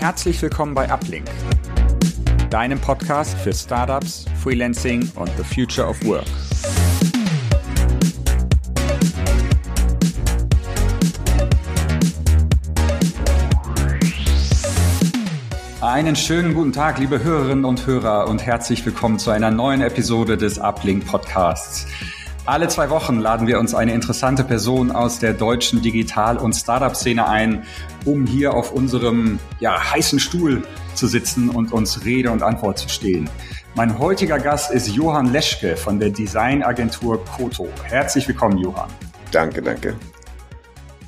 Herzlich willkommen bei Uplink, deinem Podcast für Startups, Freelancing und the Future of Work. Einen schönen guten Tag, liebe Hörerinnen und Hörer und herzlich willkommen zu einer neuen Episode des Uplink Podcasts. Alle zwei Wochen laden wir uns eine interessante Person aus der deutschen Digital- und Startup-Szene ein, um hier auf unserem ja, heißen Stuhl zu sitzen und uns Rede und Antwort zu stehen. Mein heutiger Gast ist Johann Leschke von der Designagentur Koto. Herzlich willkommen, Johann. Danke, danke.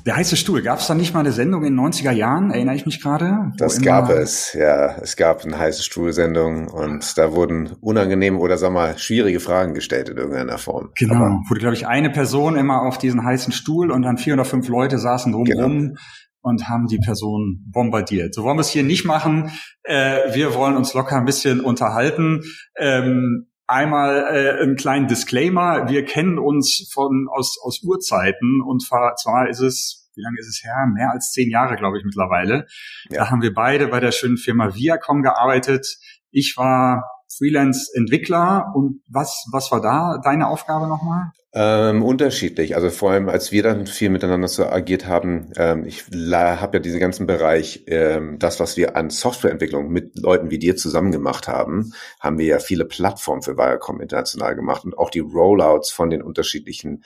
Der heiße Stuhl, gab es da nicht mal eine Sendung in den 90er Jahren, erinnere ich mich gerade? Das gab es, ja. Es gab eine heiße Stuhl-Sendung und da wurden unangenehme oder sag mal schwierige Fragen gestellt in irgendeiner Form. Genau, Aber wurde, glaube ich, eine Person immer auf diesen heißen Stuhl und dann vier oder fünf Leute saßen drumherum genau. und haben die Person bombardiert. So wollen wir es hier nicht machen. Äh, wir wollen uns locker ein bisschen unterhalten. Ähm, Einmal äh, einen kleinen Disclaimer. Wir kennen uns von aus, aus Urzeiten und zwar ist es, wie lange ist es her? Mehr als zehn Jahre, glaube ich, mittlerweile. Ja. Da haben wir beide bei der schönen Firma Viacom gearbeitet. Ich war Freelance-Entwickler und was, was war da deine Aufgabe nochmal? Ähm, unterschiedlich. Also vor allem, als wir dann viel miteinander so agiert haben, ähm, ich habe ja diesen ganzen Bereich, ähm, das, was wir an Softwareentwicklung mit Leuten wie dir zusammen gemacht haben, haben wir ja viele Plattformen für Viacom international gemacht und auch die Rollouts von den unterschiedlichen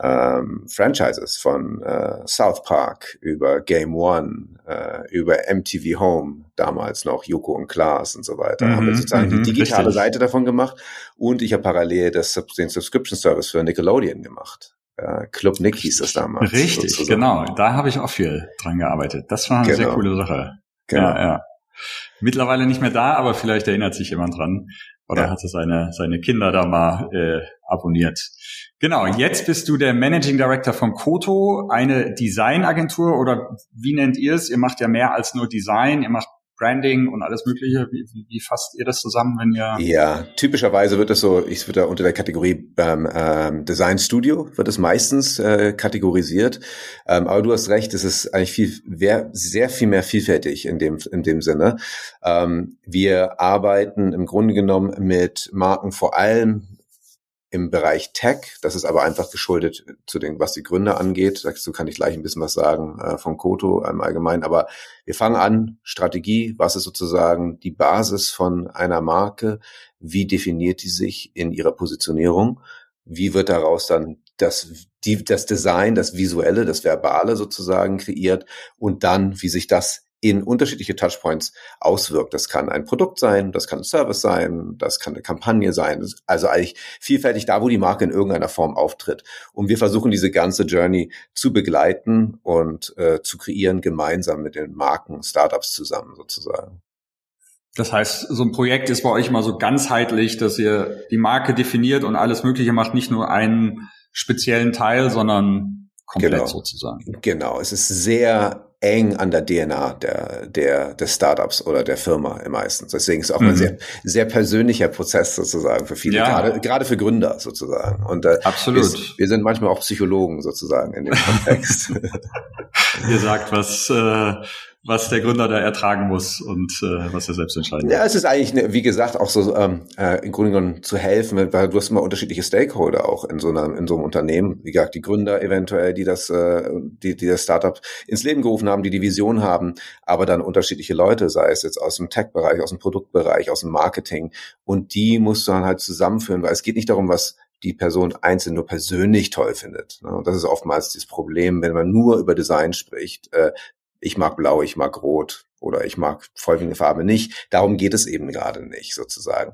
ähm, Franchises von äh, South Park über Game One, äh, über MTV Home, damals noch Joko und Klaas und so weiter. Mhm, haben wir sozusagen die mhm, digitale richtig. Seite davon gemacht und ich habe parallel das, den Subscription Service für Nickelodeon gemacht. Äh, Club Nick hieß das damals. Richtig, sozusagen. genau. Da habe ich auch viel dran gearbeitet. Das war eine genau. sehr coole Sache. Genau. Ja, ja. Mittlerweile nicht mehr da, aber vielleicht erinnert sich jemand dran. Oder ja. hatte seine, seine Kinder da mal äh, abonniert. Genau, jetzt bist du der Managing Director von Koto, eine Designagentur oder wie nennt ihr es? Ihr macht ja mehr als nur Design, ihr macht Branding und alles Mögliche. Wie, wie, wie fasst ihr das zusammen, wenn ihr? Ja, typischerweise wird es so, ich würde da unter der Kategorie ähm, ähm, Design Studio wird es meistens äh, kategorisiert. Ähm, aber du hast recht, es ist eigentlich viel, sehr viel mehr vielfältig in dem in dem Sinne. Ähm, wir arbeiten im Grunde genommen mit Marken vor allem im Bereich Tech. Das ist aber einfach geschuldet zu dem, was die Gründer angeht. Dazu kann ich gleich ein bisschen was sagen äh, von Koto im Allgemeinen. Aber wir fangen an, Strategie, was ist sozusagen die Basis von einer Marke? Wie definiert die sich in ihrer Positionierung? Wie wird daraus dann das, die, das Design, das Visuelle, das Verbale sozusagen kreiert? Und dann, wie sich das in unterschiedliche Touchpoints auswirkt. Das kann ein Produkt sein, das kann ein Service sein, das kann eine Kampagne sein. Also eigentlich vielfältig da, wo die Marke in irgendeiner Form auftritt. Und wir versuchen diese ganze Journey zu begleiten und äh, zu kreieren gemeinsam mit den Marken, Startups zusammen sozusagen. Das heißt, so ein Projekt ist bei euch mal so ganzheitlich, dass ihr die Marke definiert und alles Mögliche macht, nicht nur einen speziellen Teil, sondern komplett genau. sozusagen. Genau, es ist sehr eng an der DNA der, der, des Startups oder der Firma meistens. Deswegen ist es auch mhm. ein sehr, sehr persönlicher Prozess sozusagen für viele, ja. gerade, gerade für Gründer sozusagen. Und äh, Absolut. Wir, wir, sind manchmal auch Psychologen sozusagen in dem Kontext. Ihr sagt, was, äh, was der Gründer da ertragen muss und äh, was er selbst entscheiden Ja, es ist eigentlich, ne, wie gesagt, auch so ähm, äh, im Grunde genommen zu helfen, weil du hast immer unterschiedliche Stakeholder auch in so einem in so einem Unternehmen. Wie gesagt, die Gründer eventuell, die das, äh, die, die das Startup ins Leben gerufen haben, die die Vision haben, aber dann unterschiedliche Leute, sei es jetzt aus dem Tech-Bereich, aus dem Produktbereich, aus dem Marketing. Und die musst du dann halt zusammenführen, weil es geht nicht darum, was die Person einzeln nur persönlich toll findet. Ne? Und das ist oftmals das Problem, wenn man nur über Design spricht. Ich mag blau, ich mag rot oder ich mag folgende Farbe nicht. Darum geht es eben gerade nicht sozusagen,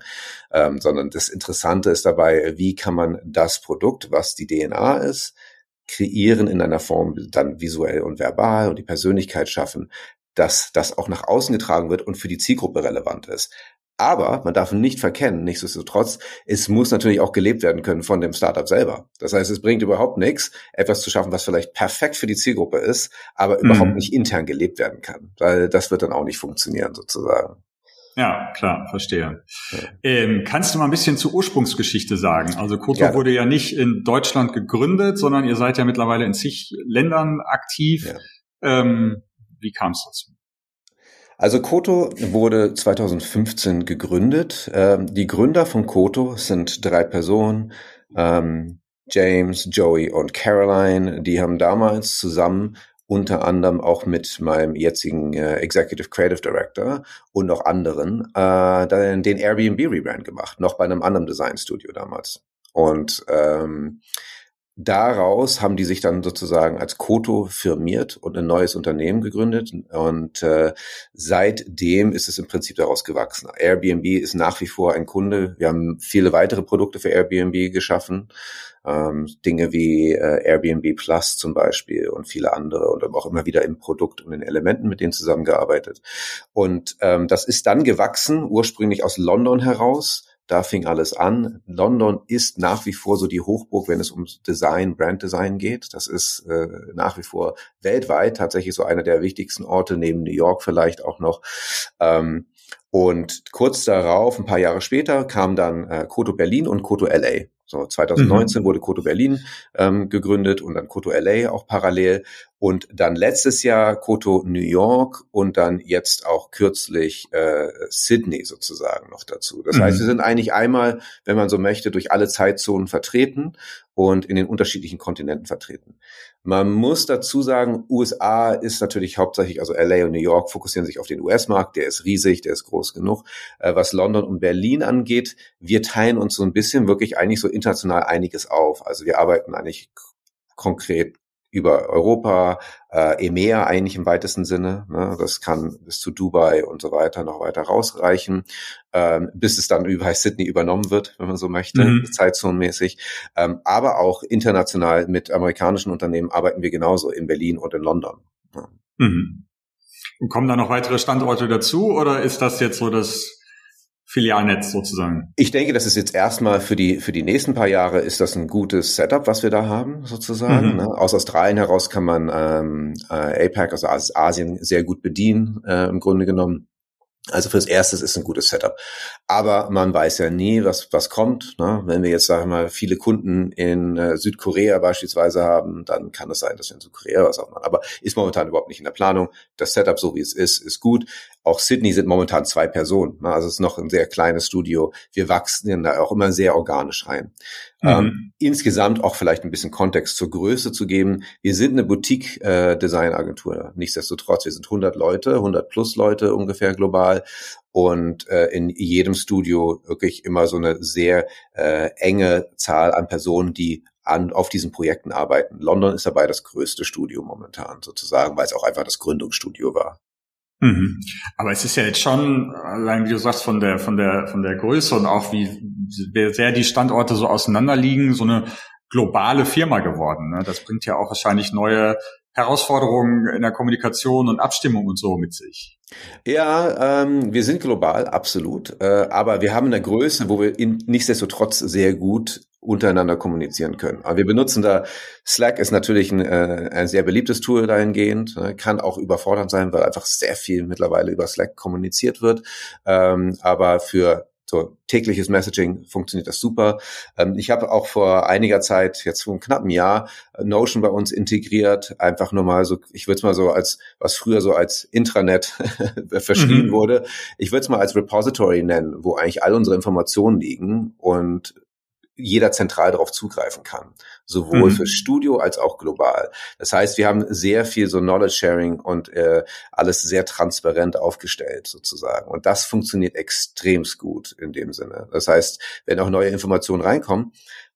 ähm, sondern das Interessante ist dabei, wie kann man das Produkt, was die DNA ist, kreieren in einer Form dann visuell und verbal und die Persönlichkeit schaffen, dass das auch nach außen getragen wird und für die Zielgruppe relevant ist. Aber man darf nicht verkennen, nichtsdestotrotz, es muss natürlich auch gelebt werden können von dem Startup selber. Das heißt, es bringt überhaupt nichts, etwas zu schaffen, was vielleicht perfekt für die Zielgruppe ist, aber mhm. überhaupt nicht intern gelebt werden kann. Weil das wird dann auch nicht funktionieren, sozusagen. Ja, klar, verstehe. Ja. Ähm, kannst du mal ein bisschen zur Ursprungsgeschichte sagen? Also Koto wurde ja nicht in Deutschland gegründet, sondern ihr seid ja mittlerweile in zig Ländern aktiv. Ja. Ähm, wie kam es dazu? Also Koto wurde 2015 gegründet. Ähm, die Gründer von Koto sind drei Personen. Ähm, James, Joey und Caroline, die haben damals zusammen unter anderem auch mit meinem jetzigen äh, Executive Creative Director und noch anderen äh, den Airbnb Rebrand gemacht, noch bei einem anderen Design Studio damals. Und ähm, daraus haben die sich dann sozusagen als Koto firmiert und ein neues Unternehmen gegründet. Und äh, seitdem ist es im Prinzip daraus gewachsen. Airbnb ist nach wie vor ein Kunde. Wir haben viele weitere Produkte für Airbnb geschaffen. Ähm, Dinge wie äh, Airbnb Plus zum Beispiel und viele andere und auch immer wieder im Produkt und den Elementen mit denen zusammengearbeitet. Und ähm, das ist dann gewachsen, ursprünglich aus London heraus da fing alles an. London ist nach wie vor so die Hochburg, wenn es um Design, Branddesign geht. Das ist äh, nach wie vor weltweit tatsächlich so einer der wichtigsten Orte, neben New York vielleicht auch noch. Ähm, und kurz darauf, ein paar Jahre später, kam dann äh, Koto Berlin und Koto LA. So 2019 mhm. wurde Koto Berlin ähm, gegründet und dann Koto LA auch parallel und dann letztes Jahr Koto New York und dann jetzt auch kürzlich äh, Sydney sozusagen noch dazu. Das mhm. heißt, wir sind eigentlich einmal, wenn man so möchte, durch alle Zeitzonen vertreten und in den unterschiedlichen Kontinenten vertreten. Man muss dazu sagen, USA ist natürlich hauptsächlich, also LA und New York fokussieren sich auf den US-Markt, der ist riesig, der ist groß genug. Äh, was London und Berlin angeht, wir teilen uns so ein bisschen wirklich eigentlich so international einiges auf. Also wir arbeiten eigentlich konkret über Europa, äh, EMEA eigentlich im weitesten Sinne. Ne? Das kann bis zu Dubai und so weiter noch weiter rausreichen, ähm, bis es dann über Sydney übernommen wird, wenn man so möchte, mhm. zeitzonenmäßig. Ähm, aber auch international mit amerikanischen Unternehmen arbeiten wir genauso in Berlin und in London. Ja. Mhm. Und kommen da noch weitere Standorte dazu oder ist das jetzt so das Filialnetz sozusagen. Ich denke, das ist jetzt erstmal für die, für die nächsten paar Jahre ist das ein gutes Setup, was wir da haben, sozusagen. Mhm. Ne? Aus Australien heraus kann man ähm, äh, APAC, also Asien, sehr gut bedienen, äh, im Grunde genommen. Also fürs Erste ist ein gutes Setup. Aber man weiß ja nie, was, was kommt. Ne? Wenn wir jetzt, sagen wir mal, viele Kunden in äh, Südkorea beispielsweise haben, dann kann es sein, dass wir in Südkorea was auch machen. Aber ist momentan überhaupt nicht in der Planung. Das Setup, so wie es ist, ist gut. Auch Sydney sind momentan zwei Personen. Ne? Also es ist noch ein sehr kleines Studio. Wir wachsen da auch immer sehr organisch rein. Mhm. Ähm, insgesamt auch vielleicht ein bisschen Kontext zur Größe zu geben. Wir sind eine Boutique-Design-Agentur. Äh, Nichtsdestotrotz, wir sind 100 Leute, 100 plus Leute ungefähr global und äh, in jedem Studio wirklich immer so eine sehr äh, enge Zahl an Personen, die an, auf diesen Projekten arbeiten. London ist dabei das größte Studio momentan sozusagen, weil es auch einfach das Gründungsstudio war. Mhm. Aber es ist ja jetzt schon, allein wie du sagst, von der, von der, von der Größe und auch wie sehr die Standorte so auseinander liegen, so eine globale Firma geworden. Ne? Das bringt ja auch wahrscheinlich neue Herausforderungen in der Kommunikation und Abstimmung und so mit sich. Ja, ähm, wir sind global, absolut. Äh, aber wir haben eine Größe, wo wir in, nichtsdestotrotz sehr gut untereinander kommunizieren können. Aber wir benutzen da, Slack ist natürlich ein, äh, ein sehr beliebtes Tool dahingehend, äh, kann auch überfordernd sein, weil einfach sehr viel mittlerweile über Slack kommuniziert wird. Ähm, aber für so tägliches Messaging funktioniert das super. Ähm, ich habe auch vor einiger Zeit, jetzt vor einem knappen Jahr, Notion bei uns integriert. Einfach nur mal so, ich würde es mal so als, was früher so als Intranet verschrieben mhm. wurde, ich würde es mal als Repository nennen, wo eigentlich all unsere Informationen liegen und jeder zentral darauf zugreifen kann, sowohl mhm. fürs Studio als auch global. Das heißt, wir haben sehr viel so Knowledge Sharing und äh, alles sehr transparent aufgestellt sozusagen. Und das funktioniert extremst gut in dem Sinne. Das heißt, wenn auch neue Informationen reinkommen,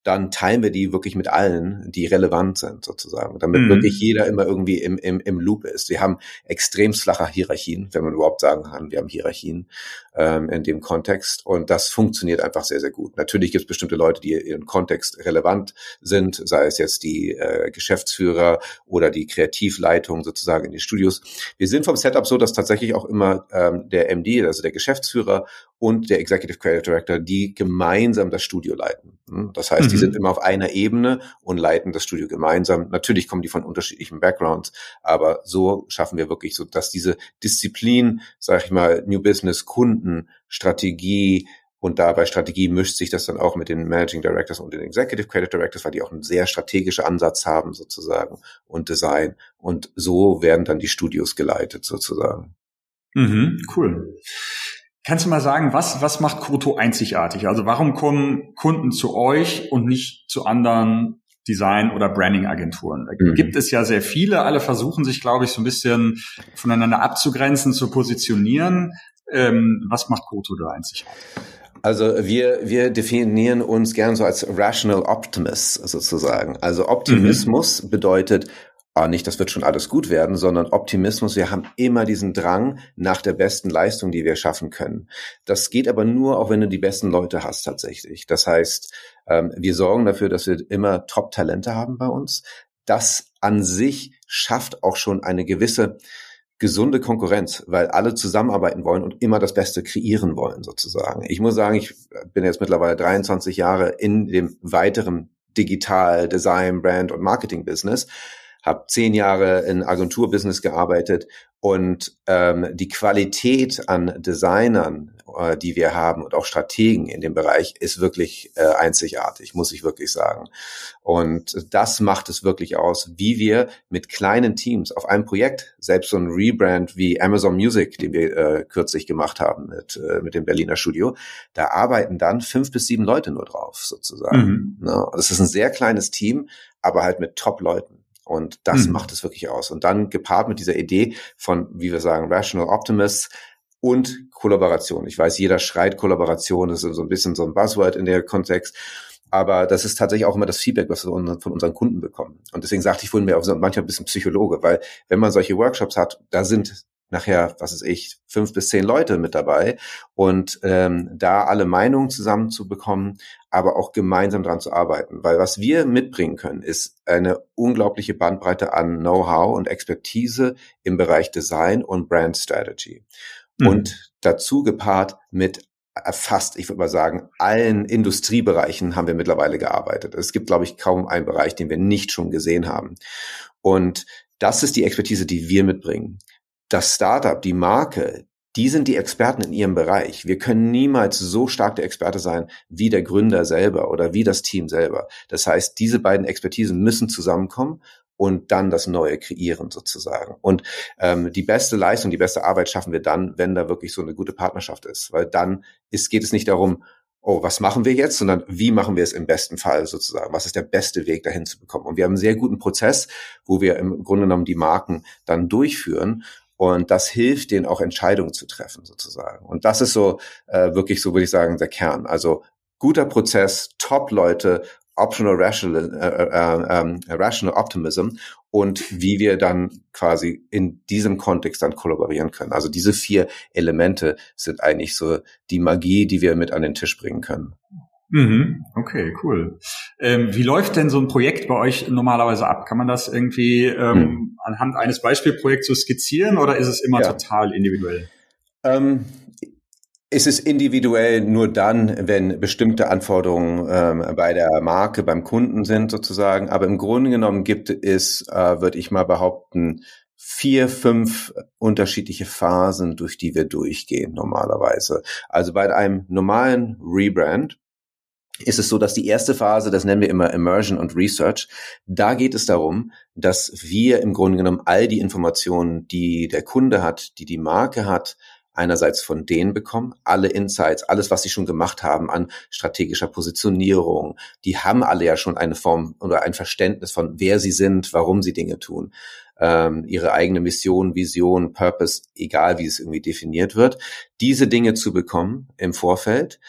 dann teilen wir die wirklich mit allen, die relevant sind sozusagen, damit mhm. wirklich jeder immer irgendwie im, im, im Loop ist. Wir haben extrem flache Hierarchien, wenn man überhaupt sagen kann, wir haben Hierarchien ähm, in dem Kontext und das funktioniert einfach sehr, sehr gut. Natürlich gibt es bestimmte Leute, die ihren Kontext relevant sind, sei es jetzt die äh, Geschäftsführer oder die Kreativleitung sozusagen in den Studios. Wir sind vom Setup so, dass tatsächlich auch immer ähm, der MD, also der Geschäftsführer und der Executive Creative Director, die gemeinsam das Studio leiten. Hm? Das heißt, mhm. die sind immer auf einer Ebene und leiten das Studio gemeinsam. Natürlich kommen die von unterschiedlichen Backgrounds, aber so schaffen wir wirklich so, dass diese Disziplin, sag ich mal, New Business, Kunden, Strategie, und dabei Strategie mischt sich das dann auch mit den Managing Directors und den Executive Creative Directors, weil die auch einen sehr strategischen Ansatz haben sozusagen und Design. Und so werden dann die Studios geleitet sozusagen. Mhm, cool. Kannst du mal sagen, was, was macht Koto einzigartig? Also warum kommen Kunden zu euch und nicht zu anderen Design- oder Branding-Agenturen? Da mhm. gibt es ja sehr viele. Alle versuchen sich, glaube ich, so ein bisschen voneinander abzugrenzen, zu positionieren. Ähm, was macht Koto da einzigartig? Also wir, wir definieren uns gern so als Rational Optimist sozusagen. Also Optimismus mhm. bedeutet, ah, nicht, das wird schon alles gut werden, sondern Optimismus. Wir haben immer diesen Drang nach der besten Leistung, die wir schaffen können. Das geht aber nur, auch wenn du die besten Leute hast tatsächlich. Das heißt, ähm, wir sorgen dafür, dass wir immer Top-Talente haben bei uns. Das an sich schafft auch schon eine gewisse gesunde Konkurrenz, weil alle zusammenarbeiten wollen und immer das Beste kreieren wollen, sozusagen. Ich muss sagen, ich bin jetzt mittlerweile 23 Jahre in dem weiteren Digital, Design, Brand und Marketing-Business habe zehn Jahre in Agenturbusiness gearbeitet und ähm, die Qualität an Designern, äh, die wir haben und auch Strategen in dem Bereich ist wirklich äh, einzigartig, muss ich wirklich sagen. Und das macht es wirklich aus, wie wir mit kleinen Teams auf einem Projekt, selbst so ein Rebrand wie Amazon Music, den wir äh, kürzlich gemacht haben mit, äh, mit dem Berliner Studio, da arbeiten dann fünf bis sieben Leute nur drauf, sozusagen. Mhm. Ja, ne? das ist ein sehr kleines Team, aber halt mit Top-Leuten. Und das mhm. macht es wirklich aus. Und dann gepaart mit dieser Idee von, wie wir sagen, Rational Optimists und Kollaboration. Ich weiß, jeder schreit Kollaboration, das ist so ein bisschen so ein Buzzword in der Kontext. Aber das ist tatsächlich auch immer das Feedback, was wir von unseren Kunden bekommen. Und deswegen sagte ich vorhin mir auch manchmal ein bisschen Psychologe, weil wenn man solche Workshops hat, da sind nachher, was ist ich, fünf bis zehn Leute mit dabei und ähm, da alle Meinungen zusammenzubekommen, aber auch gemeinsam dran zu arbeiten. Weil was wir mitbringen können, ist eine unglaubliche Bandbreite an Know-how und Expertise im Bereich Design und Brand Strategy. Mhm. Und dazu gepaart mit fast, ich würde mal sagen, allen Industriebereichen haben wir mittlerweile gearbeitet. Es gibt, glaube ich, kaum einen Bereich, den wir nicht schon gesehen haben. Und das ist die Expertise, die wir mitbringen das Startup, die Marke, die sind die Experten in ihrem Bereich. Wir können niemals so stark der Experte sein wie der Gründer selber oder wie das Team selber. Das heißt, diese beiden Expertisen müssen zusammenkommen und dann das Neue kreieren sozusagen. Und ähm, die beste Leistung, die beste Arbeit schaffen wir dann, wenn da wirklich so eine gute Partnerschaft ist. Weil dann ist, geht es nicht darum, oh, was machen wir jetzt, sondern wie machen wir es im besten Fall sozusagen? Was ist der beste Weg dahin zu bekommen? Und wir haben einen sehr guten Prozess, wo wir im Grunde genommen die Marken dann durchführen und das hilft denen auch Entscheidungen zu treffen, sozusagen. Und das ist so äh, wirklich, so würde ich sagen, der Kern. Also guter Prozess, Top-Leute, Optional Rational, äh, äh, äh, Rational Optimism und wie wir dann quasi in diesem Kontext dann kollaborieren können. Also diese vier Elemente sind eigentlich so die Magie, die wir mit an den Tisch bringen können. Mhm. Okay, cool. Ähm, wie läuft denn so ein Projekt bei euch normalerweise ab? Kann man das irgendwie ähm, hm. anhand eines Beispielprojekts so skizzieren oder ist es immer ja. total individuell? Ähm, es ist individuell nur dann, wenn bestimmte Anforderungen ähm, bei der Marke, beim Kunden sind sozusagen. Aber im Grunde genommen gibt es, äh, würde ich mal behaupten, vier, fünf unterschiedliche Phasen, durch die wir durchgehen normalerweise. Also bei einem normalen Rebrand ist es so, dass die erste Phase, das nennen wir immer Immersion und Research, da geht es darum, dass wir im Grunde genommen all die Informationen, die der Kunde hat, die die Marke hat, einerseits von denen bekommen, alle Insights, alles, was sie schon gemacht haben an strategischer Positionierung, die haben alle ja schon eine Form oder ein Verständnis von, wer sie sind, warum sie Dinge tun, ähm, ihre eigene Mission, Vision, Purpose, egal wie es irgendwie definiert wird, diese Dinge zu bekommen im Vorfeld.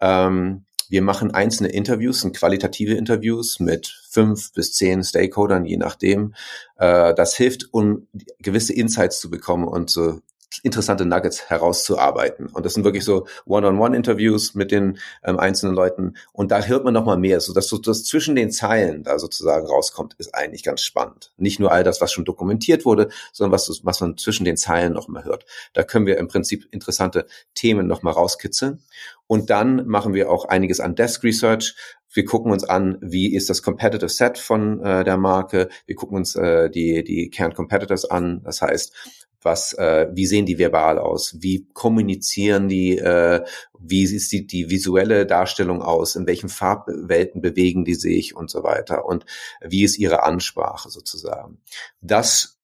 Ähm, wir machen einzelne Interviews, sind qualitative Interviews mit fünf bis zehn Stakeholdern, je nachdem. Äh, das hilft, um gewisse Insights zu bekommen und so interessante Nuggets herauszuarbeiten. Und das sind wirklich so One-on-One-Interviews mit den ähm, einzelnen Leuten. Und da hört man noch mal mehr, so dass so das zwischen den Zeilen da sozusagen rauskommt, ist eigentlich ganz spannend. Nicht nur all das, was schon dokumentiert wurde, sondern was, was man zwischen den Zeilen noch mal hört. Da können wir im Prinzip interessante Themen noch mal rauskitzeln. Und dann machen wir auch einiges an Desk Research. Wir gucken uns an, wie ist das Competitive Set von äh, der Marke. Wir gucken uns äh, die, die Kern Competitors an. Das heißt, was, äh, wie sehen die verbal aus? Wie kommunizieren die? Äh, wie die, die visuelle Darstellung aus? In welchen Farbwelten bewegen die sich und so weiter? Und wie ist ihre Ansprache sozusagen? Das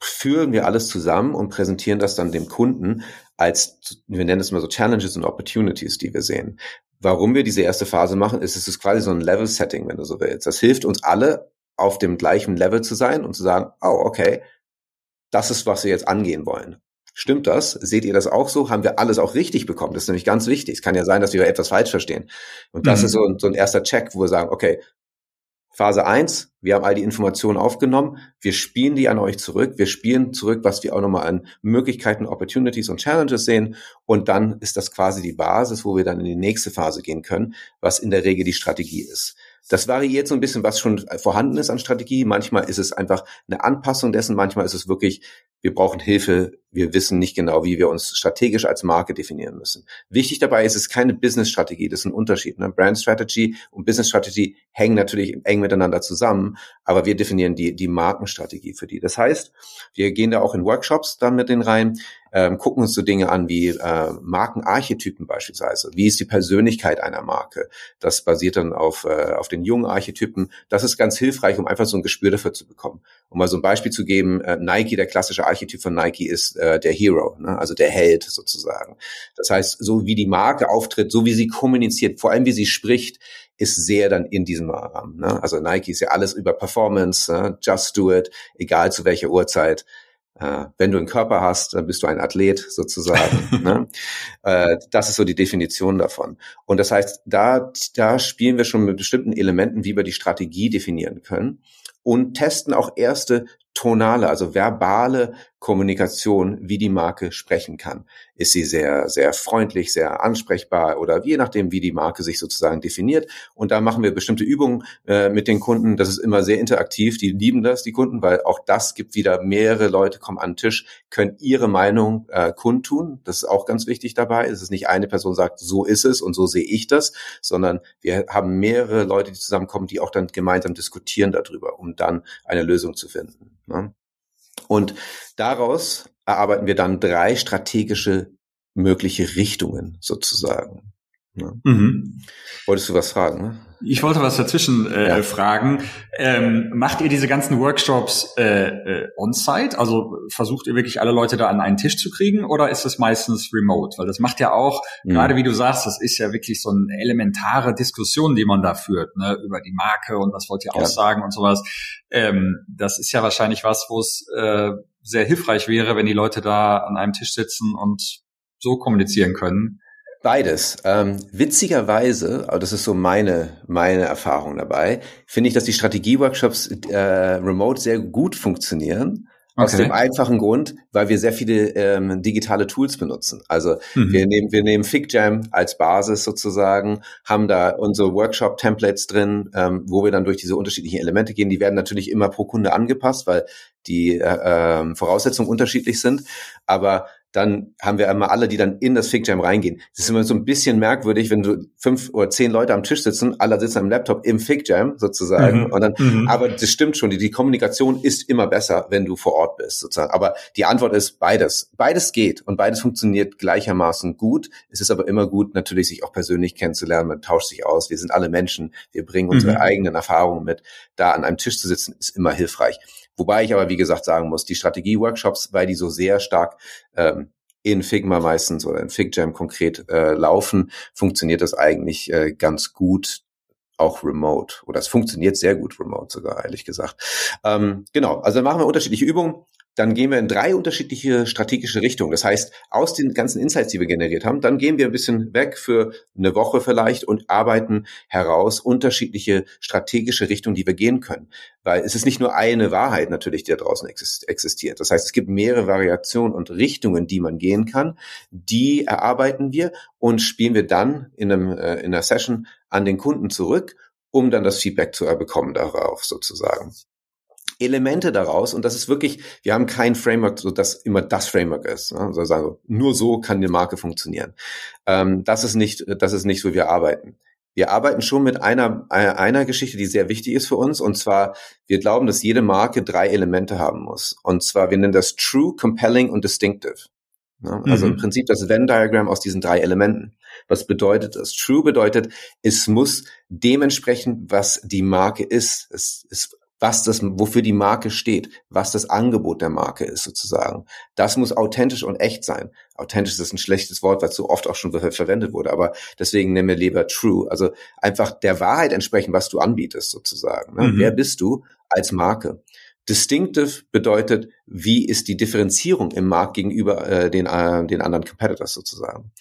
führen wir alles zusammen und präsentieren das dann dem Kunden als, wir nennen es mal so Challenges und Opportunities, die wir sehen. Warum wir diese erste Phase machen, ist, es ist quasi so ein Level-Setting, wenn du so willst. Das hilft uns alle, auf dem gleichen Level zu sein und zu sagen, oh, okay, das ist, was wir jetzt angehen wollen. Stimmt das? Seht ihr das auch so? Haben wir alles auch richtig bekommen? Das ist nämlich ganz wichtig. Es kann ja sein, dass wir etwas falsch verstehen. Und das mhm. ist so, so ein erster Check, wo wir sagen, okay, Phase eins, wir haben all die Informationen aufgenommen, wir spielen die an euch zurück, wir spielen zurück, was wir auch nochmal an Möglichkeiten, Opportunities und Challenges sehen und dann ist das quasi die Basis, wo wir dann in die nächste Phase gehen können, was in der Regel die Strategie ist. Das variiert so ein bisschen, was schon vorhanden ist an Strategie. Manchmal ist es einfach eine Anpassung dessen, manchmal ist es wirklich, wir brauchen Hilfe, wir wissen nicht genau, wie wir uns strategisch als Marke definieren müssen. Wichtig dabei ist, es ist keine Business-Strategie, das ist ein Unterschied. Ne? Brand Strategy und Business Strategy hängen natürlich eng miteinander zusammen, aber wir definieren die, die Markenstrategie für die. Das heißt, wir gehen da auch in Workshops dann mit den rein, ähm, gucken uns so Dinge an wie äh, Markenarchetypen beispielsweise. Wie ist die Persönlichkeit einer Marke? Das basiert dann auf, äh, auf den jungen Archetypen. Das ist ganz hilfreich, um einfach so ein Gespür dafür zu bekommen. Um mal so ein Beispiel zu geben, äh, Nike, der klassische Archetyp von Nike ist äh, der Hero, ne? also der Held sozusagen. Das heißt, so wie die Marke auftritt, so wie sie kommuniziert, vor allem wie sie spricht, ist sehr dann in diesem Rahmen. Ne? Also Nike ist ja alles über Performance, ne? just do it, egal zu welcher Uhrzeit. Äh, wenn du einen Körper hast, dann bist du ein Athlet sozusagen. ne? äh, das ist so die Definition davon. Und das heißt, da, da spielen wir schon mit bestimmten Elementen, wie wir die Strategie definieren können und testen auch erste tonale, also verbale Kommunikation, wie die Marke sprechen kann. Ist sie sehr, sehr freundlich, sehr ansprechbar oder je nachdem, wie die Marke sich sozusagen definiert. Und da machen wir bestimmte Übungen äh, mit den Kunden. Das ist immer sehr interaktiv. Die lieben das, die Kunden, weil auch das gibt wieder mehrere Leute kommen an den Tisch, können ihre Meinung äh, kundtun. Das ist auch ganz wichtig dabei. Es ist nicht eine Person sagt, so ist es und so sehe ich das, sondern wir haben mehrere Leute, die zusammenkommen, die auch dann gemeinsam diskutieren darüber, um dann eine Lösung zu finden. Ne? Und daraus erarbeiten wir dann drei strategische mögliche Richtungen sozusagen. Ne? Mhm. Wolltest du was fragen? Ne? Ich wollte was dazwischen äh, ja. fragen. Ähm, macht ihr diese ganzen Workshops äh, äh, on-site? Also versucht ihr wirklich alle Leute da an einen Tisch zu kriegen oder ist es meistens remote? Weil das macht ja auch, mhm. gerade wie du sagst, das ist ja wirklich so eine elementare Diskussion, die man da führt, ne? über die Marke und was wollt ihr ja. aussagen und sowas. Ähm, das ist ja wahrscheinlich was, wo es äh, sehr hilfreich wäre, wenn die Leute da an einem Tisch sitzen und so kommunizieren können. Beides. Ähm, witzigerweise, aber das ist so meine, meine Erfahrung dabei, finde ich, dass die Strategie-Workshops äh, remote sehr gut funktionieren. Okay. Aus dem einfachen Grund, weil wir sehr viele ähm, digitale Tools benutzen. Also mhm. wir nehmen wir nehmen FigJam als Basis sozusagen, haben da unsere Workshop-Templates drin, ähm, wo wir dann durch diese unterschiedlichen Elemente gehen. Die werden natürlich immer pro Kunde angepasst, weil die äh, äh, Voraussetzungen unterschiedlich sind. Aber dann haben wir immer alle, die dann in das FigJam reingehen. Das ist immer so ein bisschen merkwürdig, wenn du fünf oder zehn Leute am Tisch sitzen, alle sitzen am Laptop im FigJam sozusagen. Mhm. Und dann, mhm. aber das stimmt schon, die, die Kommunikation ist immer besser, wenn du vor Ort bist sozusagen. Aber die Antwort ist beides. Beides geht und beides funktioniert gleichermaßen gut. Es ist aber immer gut, natürlich sich auch persönlich kennenzulernen. Man tauscht sich aus. Wir sind alle Menschen. Wir bringen unsere mhm. eigenen Erfahrungen mit. Da an einem Tisch zu sitzen, ist immer hilfreich. Wobei ich aber, wie gesagt, sagen muss, die Strategie-Workshops, weil die so sehr stark ähm, in Figma meistens oder in FigJam konkret äh, laufen, funktioniert das eigentlich äh, ganz gut auch remote. Oder es funktioniert sehr gut remote sogar, ehrlich gesagt. Ähm, genau, also dann machen wir unterschiedliche Übungen dann gehen wir in drei unterschiedliche strategische Richtungen. Das heißt, aus den ganzen Insights, die wir generiert haben, dann gehen wir ein bisschen weg für eine Woche vielleicht und arbeiten heraus unterschiedliche strategische Richtungen, die wir gehen können. Weil es ist nicht nur eine Wahrheit natürlich, die da draußen existiert. Das heißt, es gibt mehrere Variationen und Richtungen, die man gehen kann. Die erarbeiten wir und spielen wir dann in, einem, äh, in einer Session an den Kunden zurück, um dann das Feedback zu bekommen darauf sozusagen. Elemente daraus und das ist wirklich, wir haben kein Framework, so dass immer das Framework ist. Ne? Also sagen, nur so kann die Marke funktionieren. Ähm, das ist nicht, das ist nicht so, wir arbeiten. Wir arbeiten schon mit einer, einer Geschichte, die sehr wichtig ist für uns. Und zwar, wir glauben, dass jede Marke drei Elemente haben muss. Und zwar, wir nennen das True, Compelling und Distinctive. Ne? Also mhm. im Prinzip das Venn-Diagramm aus diesen drei Elementen. Was bedeutet das? True bedeutet, es muss dementsprechend, was die Marke ist. Es, es was das, wofür die Marke steht, was das Angebot der Marke ist sozusagen. Das muss authentisch und echt sein. Authentisch ist ein schlechtes Wort, weil es so oft auch schon verwendet wurde, aber deswegen nehmen wir lieber true. Also einfach der Wahrheit entsprechen, was du anbietest sozusagen. Ne? Mhm. Wer bist du als Marke? Distinctive bedeutet, wie ist die Differenzierung im Markt gegenüber äh, den, äh, den anderen Competitors sozusagen.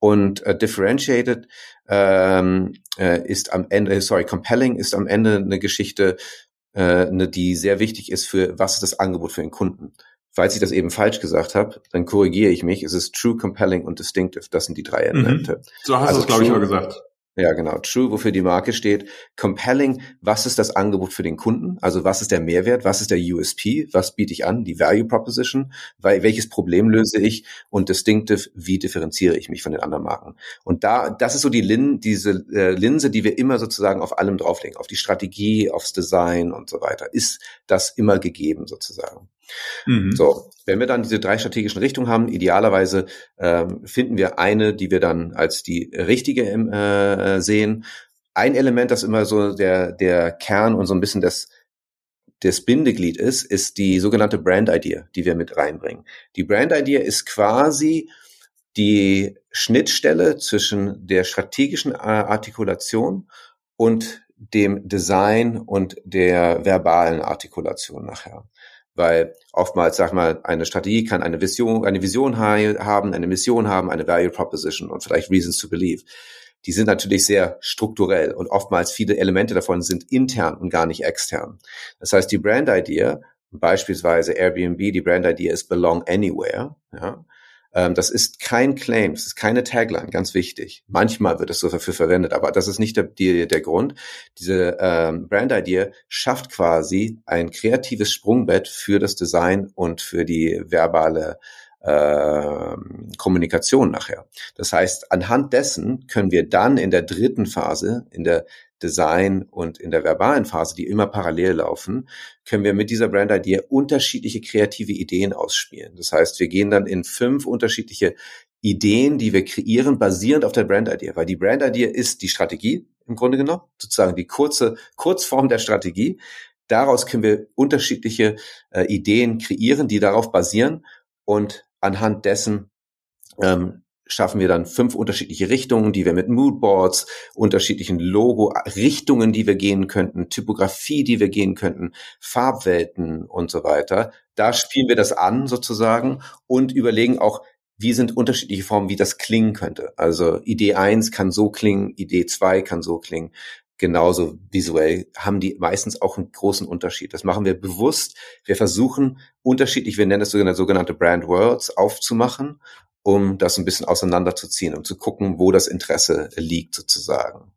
Und äh, differentiated ähm, äh, ist am Ende, sorry, compelling ist am Ende eine Geschichte, äh, ne, die sehr wichtig ist für was ist das Angebot für den Kunden. Falls ich das eben falsch gesagt habe, dann korrigiere ich mich. Es ist true, compelling und distinctive. Das sind die drei mhm. Elemente. Mhm. So hast also du es, glaube ich, auch gesagt. Ja, genau. True, wofür die Marke steht. Compelling, was ist das Angebot für den Kunden? Also was ist der Mehrwert? Was ist der USP? Was biete ich an? Die Value Proposition? Weil, welches Problem löse ich? Und Distinctive, wie differenziere ich mich von den anderen Marken? Und da, das ist so die Lin, diese äh, Linse, die wir immer sozusagen auf allem drauflegen. Auf die Strategie, aufs Design und so weiter. Ist das immer gegeben sozusagen? Mhm. So, wenn wir dann diese drei strategischen Richtungen haben, idealerweise ähm, finden wir eine, die wir dann als die richtige äh, sehen. Ein Element, das immer so der, der Kern und so ein bisschen das, das Bindeglied ist, ist die sogenannte Brand Idea, die wir mit reinbringen. Die Brand Idea ist quasi die Schnittstelle zwischen der strategischen äh, Artikulation und dem Design und der verbalen Artikulation nachher. Weil oftmals, sag mal, eine Strategie kann eine Vision, eine Vision haben, eine Mission haben, eine Value Proposition und vielleicht Reasons to Believe. Die sind natürlich sehr strukturell und oftmals viele Elemente davon sind intern und gar nicht extern. Das heißt, die Brand Idea, beispielsweise Airbnb, die Brand Idea ist Belong Anywhere, ja, das ist kein Claim, das ist keine Tagline, ganz wichtig. Manchmal wird es so dafür verwendet, aber das ist nicht der, der, der Grund. Diese ähm, Brand-Idea schafft quasi ein kreatives Sprungbett für das Design und für die verbale äh, Kommunikation nachher. Das heißt, anhand dessen können wir dann in der dritten Phase, in der Design und in der verbalen Phase, die immer parallel laufen, können wir mit dieser Brand Idea unterschiedliche kreative Ideen ausspielen. Das heißt, wir gehen dann in fünf unterschiedliche Ideen, die wir kreieren, basierend auf der Brand Idea, weil die Brand Idea ist die Strategie im Grunde genommen, sozusagen die kurze Kurzform der Strategie. Daraus können wir unterschiedliche äh, Ideen kreieren, die darauf basieren und anhand dessen ähm, schaffen wir dann fünf unterschiedliche Richtungen, die wir mit Moodboards, unterschiedlichen Logo-Richtungen, die wir gehen könnten, Typografie, die wir gehen könnten, Farbwelten und so weiter. Da spielen wir das an sozusagen und überlegen auch, wie sind unterschiedliche Formen, wie das klingen könnte. Also Idee 1 kann so klingen, Idee 2 kann so klingen. Genauso visuell haben die meistens auch einen großen Unterschied. Das machen wir bewusst. Wir versuchen unterschiedlich, wir nennen das sogenannte Brand Worlds aufzumachen um das ein bisschen auseinanderzuziehen, um zu gucken, wo das Interesse liegt sozusagen.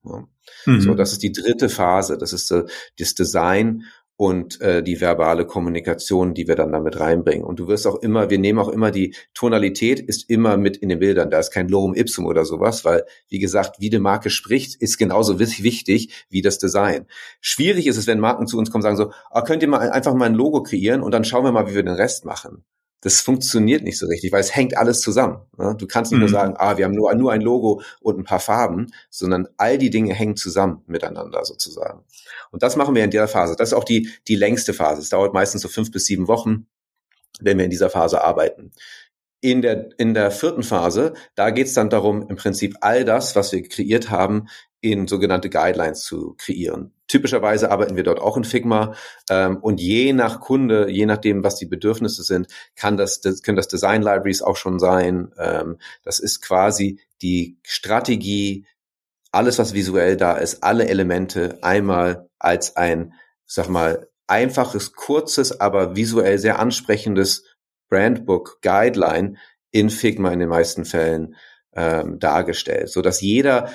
Mhm. So, das ist die dritte Phase. Das ist äh, das Design und äh, die verbale Kommunikation, die wir dann damit reinbringen. Und du wirst auch immer, wir nehmen auch immer die Tonalität ist immer mit in den Bildern. Da ist kein Lorem Ipsum oder sowas, weil, wie gesagt, wie die Marke spricht, ist genauso wichtig wie das Design. Schwierig ist es, wenn Marken zu uns kommen und sagen so, ah, könnt ihr mal einfach mal ein Logo kreieren und dann schauen wir mal, wie wir den Rest machen das funktioniert nicht so richtig, weil es hängt alles zusammen. Ne? Du kannst nicht mhm. nur sagen, ah, wir haben nur, nur ein Logo und ein paar Farben, sondern all die Dinge hängen zusammen miteinander sozusagen. Und das machen wir in der Phase. Das ist auch die, die längste Phase. Es dauert meistens so fünf bis sieben Wochen, wenn wir in dieser Phase arbeiten. In der, in der vierten Phase, da geht es dann darum, im Prinzip all das, was wir kreiert haben, in sogenannte Guidelines zu kreieren. Typischerweise arbeiten wir dort auch in Figma ähm, und je nach Kunde, je nachdem, was die Bedürfnisse sind, kann das, das können das Design Libraries auch schon sein. Ähm, das ist quasi die Strategie, alles was visuell da ist, alle Elemente einmal als ein, sag mal, einfaches, kurzes, aber visuell sehr ansprechendes Brandbook Guideline in Figma in den meisten Fällen ähm, dargestellt, so dass jeder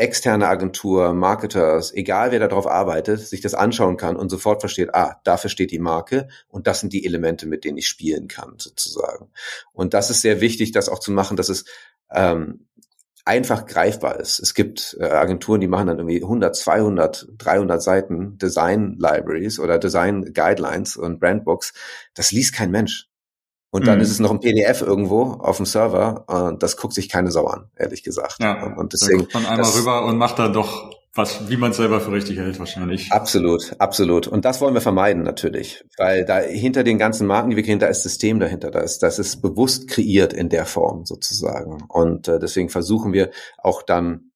externe Agentur, Marketers, egal wer darauf arbeitet, sich das anschauen kann und sofort versteht, ah, dafür steht die Marke und das sind die Elemente, mit denen ich spielen kann, sozusagen. Und das ist sehr wichtig, das auch zu machen, dass es ähm, einfach greifbar ist. Es gibt äh, Agenturen, die machen dann irgendwie 100, 200, 300 Seiten Design Libraries oder Design Guidelines und Brandbooks. Das liest kein Mensch. Und dann mhm. ist es noch ein PDF irgendwo auf dem Server und das guckt sich keine Sau an, ehrlich gesagt. Ja, und deswegen. Dann guckt man einmal rüber und macht da doch was, wie man es selber für richtig hält, wahrscheinlich. Absolut, absolut. Und das wollen wir vermeiden natürlich, weil da hinter den ganzen Marken, die wir kennen, da ist System dahinter, da ist, das ist bewusst kreiert in der Form sozusagen. Und äh, deswegen versuchen wir auch dann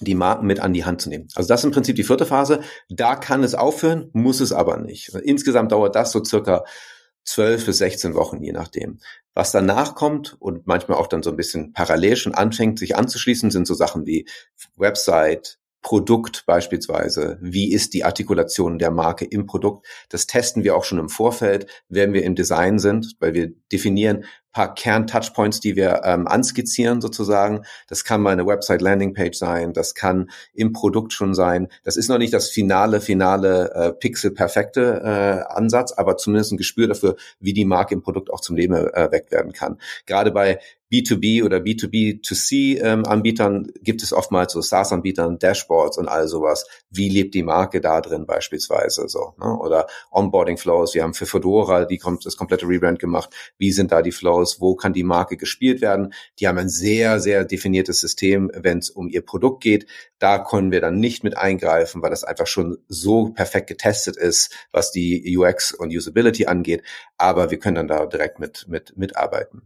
die Marken mit an die Hand zu nehmen. Also das ist im Prinzip die vierte Phase. Da kann es aufhören, muss es aber nicht. Insgesamt dauert das so circa zwölf bis 16 Wochen, je nachdem. Was danach kommt und manchmal auch dann so ein bisschen parallel schon anfängt, sich anzuschließen, sind so Sachen wie Website, Produkt beispielsweise. Wie ist die Artikulation der Marke im Produkt? Das testen wir auch schon im Vorfeld, wenn wir im Design sind, weil wir definieren paar Kern-Touchpoints, die wir ähm, anskizzieren sozusagen. Das kann mal eine Website-Landingpage sein, das kann im Produkt schon sein. Das ist noch nicht das finale, finale äh, Pixel-perfekte äh, Ansatz, aber zumindest ein Gespür dafür, wie die Marke im Produkt auch zum Leben äh, weckt werden kann. Gerade bei B2B oder B2B2C ähm, Anbietern gibt es oftmals so SaaS-Anbietern, Dashboards und all sowas. Wie lebt die Marke da drin beispielsweise so? Ne? Oder Onboarding-Flows. Wir haben für Fedora die kommt das komplette Rebrand gemacht. Wie sind da die Flows? Wo kann die Marke gespielt werden? Die haben ein sehr, sehr definiertes System, wenn es um ihr Produkt geht. Da können wir dann nicht mit eingreifen, weil das einfach schon so perfekt getestet ist, was die UX und Usability angeht. Aber wir können dann da direkt mit, mit, mitarbeiten.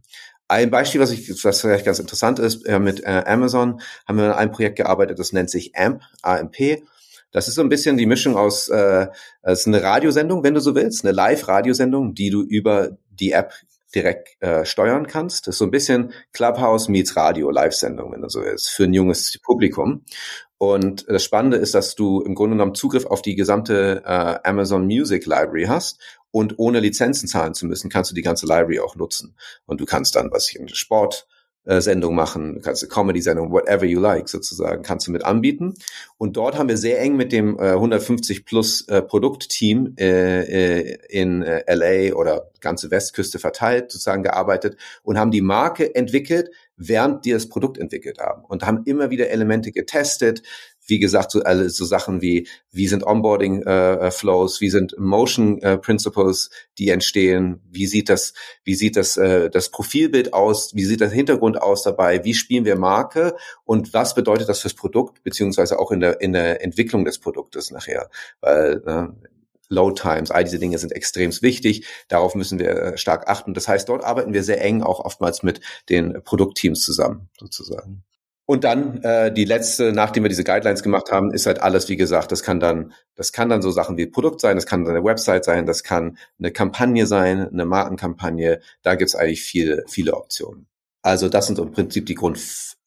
Ein Beispiel, was ich, was vielleicht ganz interessant ist, äh, mit äh, Amazon haben wir an einem Projekt gearbeitet, das nennt sich AMP, AMP. Das ist so ein bisschen die Mischung aus, äh, es ist eine Radiosendung, wenn du so willst, eine Live-Radiosendung, die du über die App direkt äh, steuern kannst. Das ist so ein bisschen Clubhouse meets Radio, Live-Sendung, wenn du so willst, für ein junges Publikum. Und das Spannende ist, dass du im Grunde genommen Zugriff auf die gesamte äh, Amazon Music Library hast und ohne Lizenzen zahlen zu müssen, kannst du die ganze Library auch nutzen. Und du kannst dann, was ich in Sport, Sendung machen, kannst eine Comedy-Sendung, whatever you like sozusagen, kannst du mit anbieten. Und dort haben wir sehr eng mit dem äh, 150 plus äh, Produktteam äh, äh, in äh, LA oder ganze Westküste verteilt sozusagen gearbeitet und haben die Marke entwickelt, während die das Produkt entwickelt haben und haben immer wieder Elemente getestet, wie gesagt, so, alle, so Sachen wie, wie sind Onboarding-Flows, äh, wie sind Motion-Principles, äh, die entstehen, wie sieht das, wie sieht das, äh, das Profilbild aus, wie sieht das Hintergrund aus dabei, wie spielen wir Marke und was bedeutet das fürs Produkt, beziehungsweise auch in der, in der Entwicklung des Produktes nachher. Weil äh, Load Times, all diese Dinge sind extrem wichtig. Darauf müssen wir äh, stark achten. Das heißt, dort arbeiten wir sehr eng auch oftmals mit den Produktteams zusammen, sozusagen. Und dann äh, die letzte, nachdem wir diese Guidelines gemacht haben, ist halt alles, wie gesagt, das kann dann, das kann dann so Sachen wie Produkt sein, das kann eine Website sein, das kann eine Kampagne sein, eine Markenkampagne. Da gibt's eigentlich viele, viele Optionen. Also das sind im Prinzip die Grund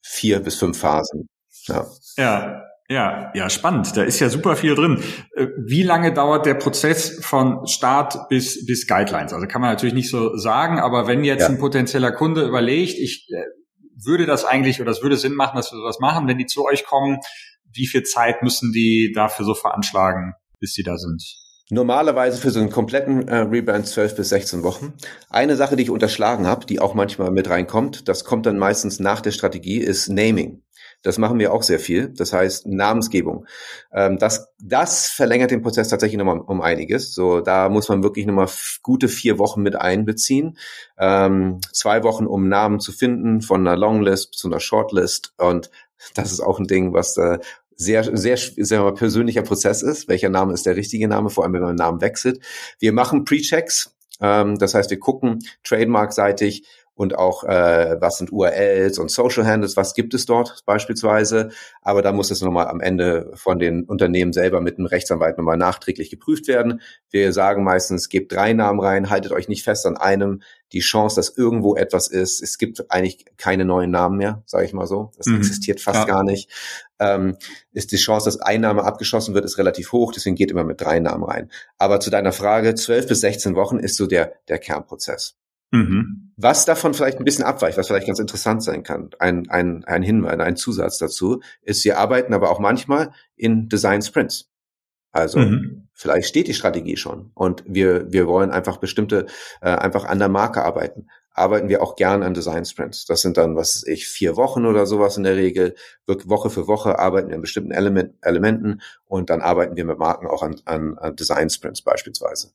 vier bis fünf Phasen. Ja. ja. Ja, ja, spannend. Da ist ja super viel drin. Äh, wie lange dauert der Prozess von Start bis, bis Guidelines? Also kann man natürlich nicht so sagen, aber wenn jetzt ja. ein potenzieller Kunde überlegt, ich äh, würde das eigentlich oder es würde Sinn machen, dass wir sowas machen, wenn die zu euch kommen, wie viel Zeit müssen die dafür so veranschlagen, bis sie da sind? Normalerweise für so einen kompletten äh, Rebrand 12 bis 16 Wochen. Eine Sache, die ich unterschlagen habe, die auch manchmal mit reinkommt, das kommt dann meistens nach der Strategie, ist Naming. Das machen wir auch sehr viel. Das heißt Namensgebung. Ähm, das, das verlängert den Prozess tatsächlich nochmal um einiges. So, da muss man wirklich nochmal gute vier Wochen mit einbeziehen. Ähm, zwei Wochen, um Namen zu finden, von einer Longlist zu einer Shortlist. Und das ist auch ein Ding, was äh, sehr, sehr, sehr persönlicher Prozess ist. Welcher Name ist der richtige Name? Vor allem, wenn man einen Namen wechselt. Wir machen Pre-Checks. Ähm, das heißt, wir gucken trademarkseitig, und auch äh, was sind URLs und Social Handles, was gibt es dort beispielsweise. Aber da muss es nochmal am Ende von den Unternehmen selber mit einem Rechtsanwalt nochmal nachträglich geprüft werden. Wir sagen meistens, gebt drei Namen rein, haltet euch nicht fest an einem. Die Chance, dass irgendwo etwas ist, es gibt eigentlich keine neuen Namen mehr, sage ich mal so. Das mhm. existiert fast ja. gar nicht. Ähm, ist die Chance, dass ein Name abgeschossen wird, ist relativ hoch, deswegen geht immer mit drei Namen rein. Aber zu deiner Frage, zwölf bis 16 Wochen ist so der, der Kernprozess. Mhm. Was davon vielleicht ein bisschen abweicht, was vielleicht ganz interessant sein kann, ein, ein, ein Hinweis, ein Zusatz dazu, ist, wir arbeiten aber auch manchmal in Design Sprints. Also mhm. vielleicht steht die Strategie schon und wir, wir wollen einfach bestimmte, äh, einfach an der Marke arbeiten. Arbeiten wir auch gern an Design Sprints. Das sind dann, was weiß ich, vier Wochen oder sowas in der Regel. Woche für Woche arbeiten wir an bestimmten Element, Elementen und dann arbeiten wir mit Marken auch an, an, an Design Sprints beispielsweise.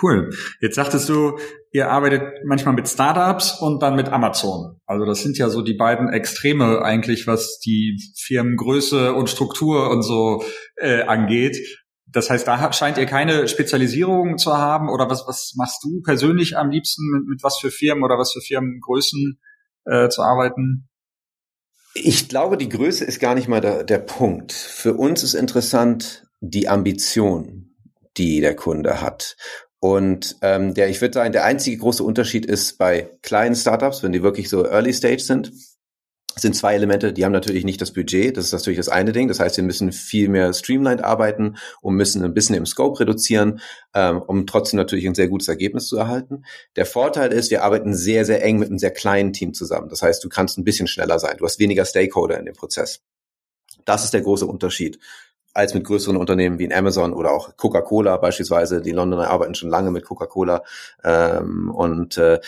Cool. Jetzt sagtest du, ihr arbeitet manchmal mit Startups und dann mit Amazon. Also das sind ja so die beiden Extreme eigentlich, was die Firmengröße und Struktur und so äh, angeht. Das heißt, da scheint ihr keine Spezialisierung zu haben oder was, was machst du persönlich am liebsten mit, mit was für Firmen oder was für Firmengrößen äh, zu arbeiten? Ich glaube, die Größe ist gar nicht mal der, der Punkt. Für uns ist interessant die Ambition, die der Kunde hat. Und ähm, der, ich würde sagen, der einzige große Unterschied ist bei kleinen Startups, wenn die wirklich so Early Stage sind, sind zwei Elemente, die haben natürlich nicht das Budget, das ist natürlich das eine Ding. Das heißt, wir müssen viel mehr streamlined arbeiten und müssen ein bisschen im Scope reduzieren, ähm, um trotzdem natürlich ein sehr gutes Ergebnis zu erhalten. Der Vorteil ist, wir arbeiten sehr, sehr eng mit einem sehr kleinen Team zusammen. Das heißt, du kannst ein bisschen schneller sein. Du hast weniger Stakeholder in dem Prozess. Das ist der große Unterschied als mit größeren Unternehmen wie in Amazon oder auch Coca-Cola beispielsweise. Die Londoner arbeiten schon lange mit Coca-Cola. Ähm, und äh,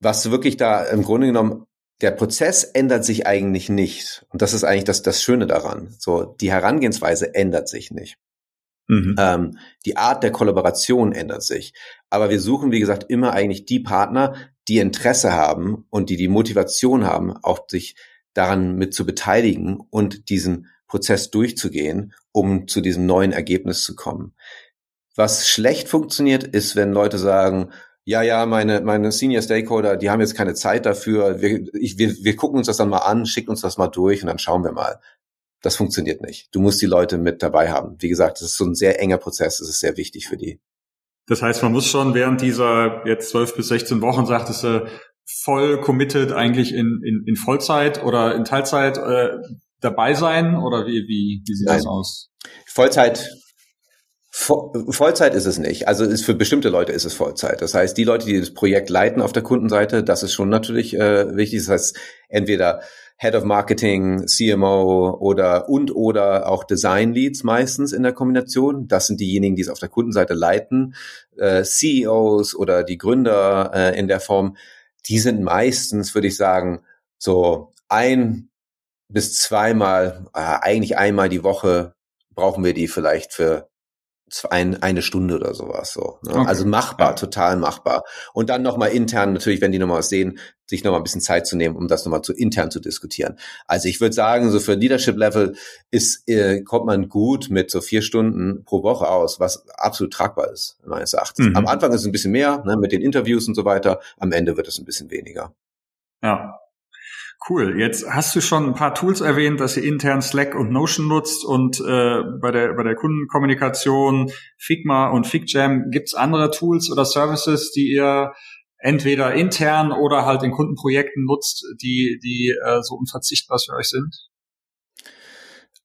was wirklich da im Grunde genommen der Prozess ändert sich eigentlich nicht. Und das ist eigentlich das, das Schöne daran. So, die Herangehensweise ändert sich nicht. Mhm. Ähm, die Art der Kollaboration ändert sich. Aber wir suchen, wie gesagt, immer eigentlich die Partner, die Interesse haben und die die Motivation haben, auch sich daran mit zu beteiligen und diesen Prozess durchzugehen, um zu diesem neuen Ergebnis zu kommen. Was schlecht funktioniert, ist, wenn Leute sagen, ja, ja, meine, meine Senior Stakeholder, die haben jetzt keine Zeit dafür. Wir, ich, wir, wir gucken uns das dann mal an, schicken uns das mal durch und dann schauen wir mal. Das funktioniert nicht. Du musst die Leute mit dabei haben. Wie gesagt, das ist so ein sehr enger Prozess. Das ist sehr wichtig für die. Das heißt, man muss schon während dieser jetzt zwölf bis 16 Wochen, sagtest du, voll committed eigentlich in, in, in Vollzeit oder in Teilzeit äh, dabei sein oder wie, wie, wie sieht Nein. das aus? Vollzeit Vollzeit ist es nicht. Also ist für bestimmte Leute ist es Vollzeit. Das heißt, die Leute, die das Projekt leiten auf der Kundenseite, das ist schon natürlich äh, wichtig. Das heißt, entweder Head of Marketing, CMO oder und oder auch Design Leads meistens in der Kombination. Das sind diejenigen, die es auf der Kundenseite leiten. Äh, CEOs oder die Gründer äh, in der Form, die sind meistens, würde ich sagen, so ein bis zweimal, äh, eigentlich einmal die Woche brauchen wir die vielleicht für ein, eine Stunde oder sowas so. Ne? Okay. Also machbar, total machbar. Und dann nochmal intern, natürlich, wenn die nochmal was sehen, sich nochmal ein bisschen Zeit zu nehmen, um das nochmal zu intern zu diskutieren. Also ich würde sagen, so für Leadership Level ist, äh, kommt man gut mit so vier Stunden pro Woche aus, was absolut tragbar ist, meines Erachtens. Mhm. Am Anfang ist es ein bisschen mehr, ne, mit den Interviews und so weiter. Am Ende wird es ein bisschen weniger. Ja, Cool. Jetzt hast du schon ein paar Tools erwähnt, dass ihr intern Slack und Notion nutzt und äh, bei der bei der Kundenkommunikation Figma und FigJam. Gibt es andere Tools oder Services, die ihr entweder intern oder halt in Kundenprojekten nutzt, die die äh, so unverzichtbar für euch sind?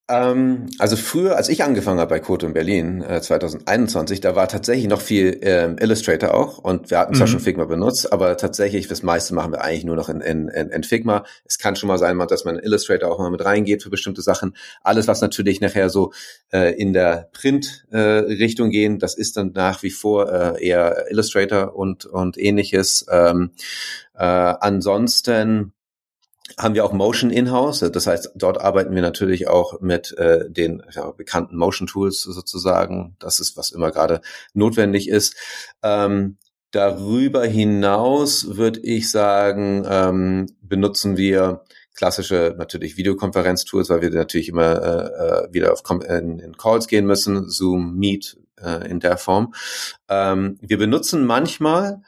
Ähm, also früher, als ich angefangen habe bei Code in Berlin äh, 2021, da war tatsächlich noch viel ähm, Illustrator auch und wir hatten zwar mhm. schon Figma benutzt, aber tatsächlich das meiste machen wir eigentlich nur noch in, in, in Figma. Es kann schon mal sein, dass man in Illustrator auch mal mit reingeht für bestimmte Sachen. Alles, was natürlich nachher so äh, in der Print-Richtung äh, gehen, das ist dann nach wie vor äh, eher Illustrator und, und ähnliches. Ähm, äh, ansonsten haben wir auch Motion in-house. Das heißt, dort arbeiten wir natürlich auch mit äh, den ja, bekannten Motion Tools sozusagen. Das ist, was immer gerade notwendig ist. Ähm, darüber hinaus würde ich sagen, ähm, benutzen wir klassische natürlich Videokonferenztools, weil wir natürlich immer äh, äh wieder auf in, in Calls gehen müssen, Zoom, Meet äh, in der Form. Ähm, wir benutzen manchmal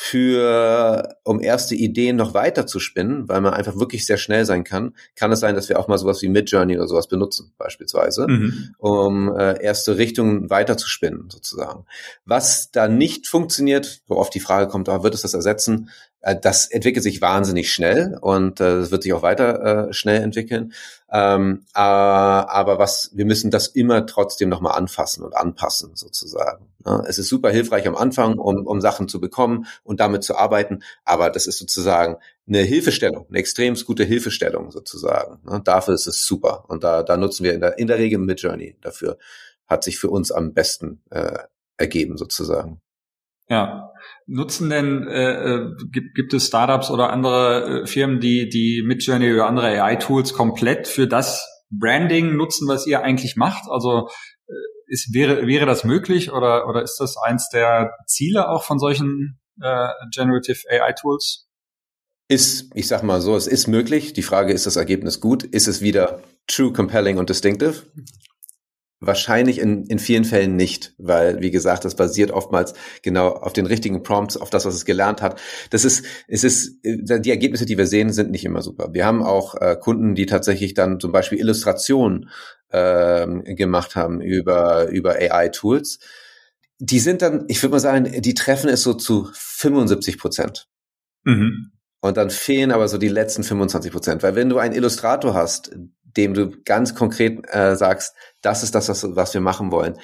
für, um erste Ideen noch weiter zu spinnen, weil man einfach wirklich sehr schnell sein kann, kann es sein, dass wir auch mal sowas wie Midjourney oder sowas benutzen, beispielsweise, mhm. um äh, erste Richtungen weiter zu spinnen, sozusagen. Was da nicht funktioniert, worauf die Frage kommt, ah, wird es das ersetzen? Äh, das entwickelt sich wahnsinnig schnell und äh, es wird sich auch weiter äh, schnell entwickeln. Ähm, äh, aber was, wir müssen das immer trotzdem nochmal anfassen und anpassen, sozusagen. Ja, es ist super hilfreich am Anfang, um, um Sachen zu bekommen und damit zu arbeiten, aber das ist sozusagen eine Hilfestellung, eine extrem gute Hilfestellung sozusagen. Ja, dafür ist es super und da, da nutzen wir in der, in der Regel Midjourney. Dafür hat sich für uns am besten äh, ergeben sozusagen. Ja. Nutzen denn, äh, äh, gibt, gibt es Startups oder andere äh, Firmen, die, die Midjourney oder andere AI-Tools komplett für das Branding nutzen, was ihr eigentlich macht? Also äh, ist, wäre, wäre das möglich oder, oder ist das eins der Ziele auch von solchen äh, Generative AI Tools? Ist, ich sag mal so, es ist möglich. Die Frage, ist das Ergebnis gut? Ist es wieder true, compelling und distinctive? Wahrscheinlich in, in vielen Fällen nicht, weil, wie gesagt, das basiert oftmals genau auf den richtigen Prompts, auf das, was es gelernt hat. Das ist, es ist, die Ergebnisse, die wir sehen, sind nicht immer super. Wir haben auch äh, Kunden, die tatsächlich dann zum Beispiel Illustrationen ähm, gemacht haben über, über AI-Tools. Die sind dann, ich würde mal sagen, die treffen es so zu 75 Prozent. Mhm. Und dann fehlen aber so die letzten 25 Prozent. Weil wenn du einen Illustrator hast, dem du ganz konkret äh, sagst, das ist das, was, was wir machen wollen,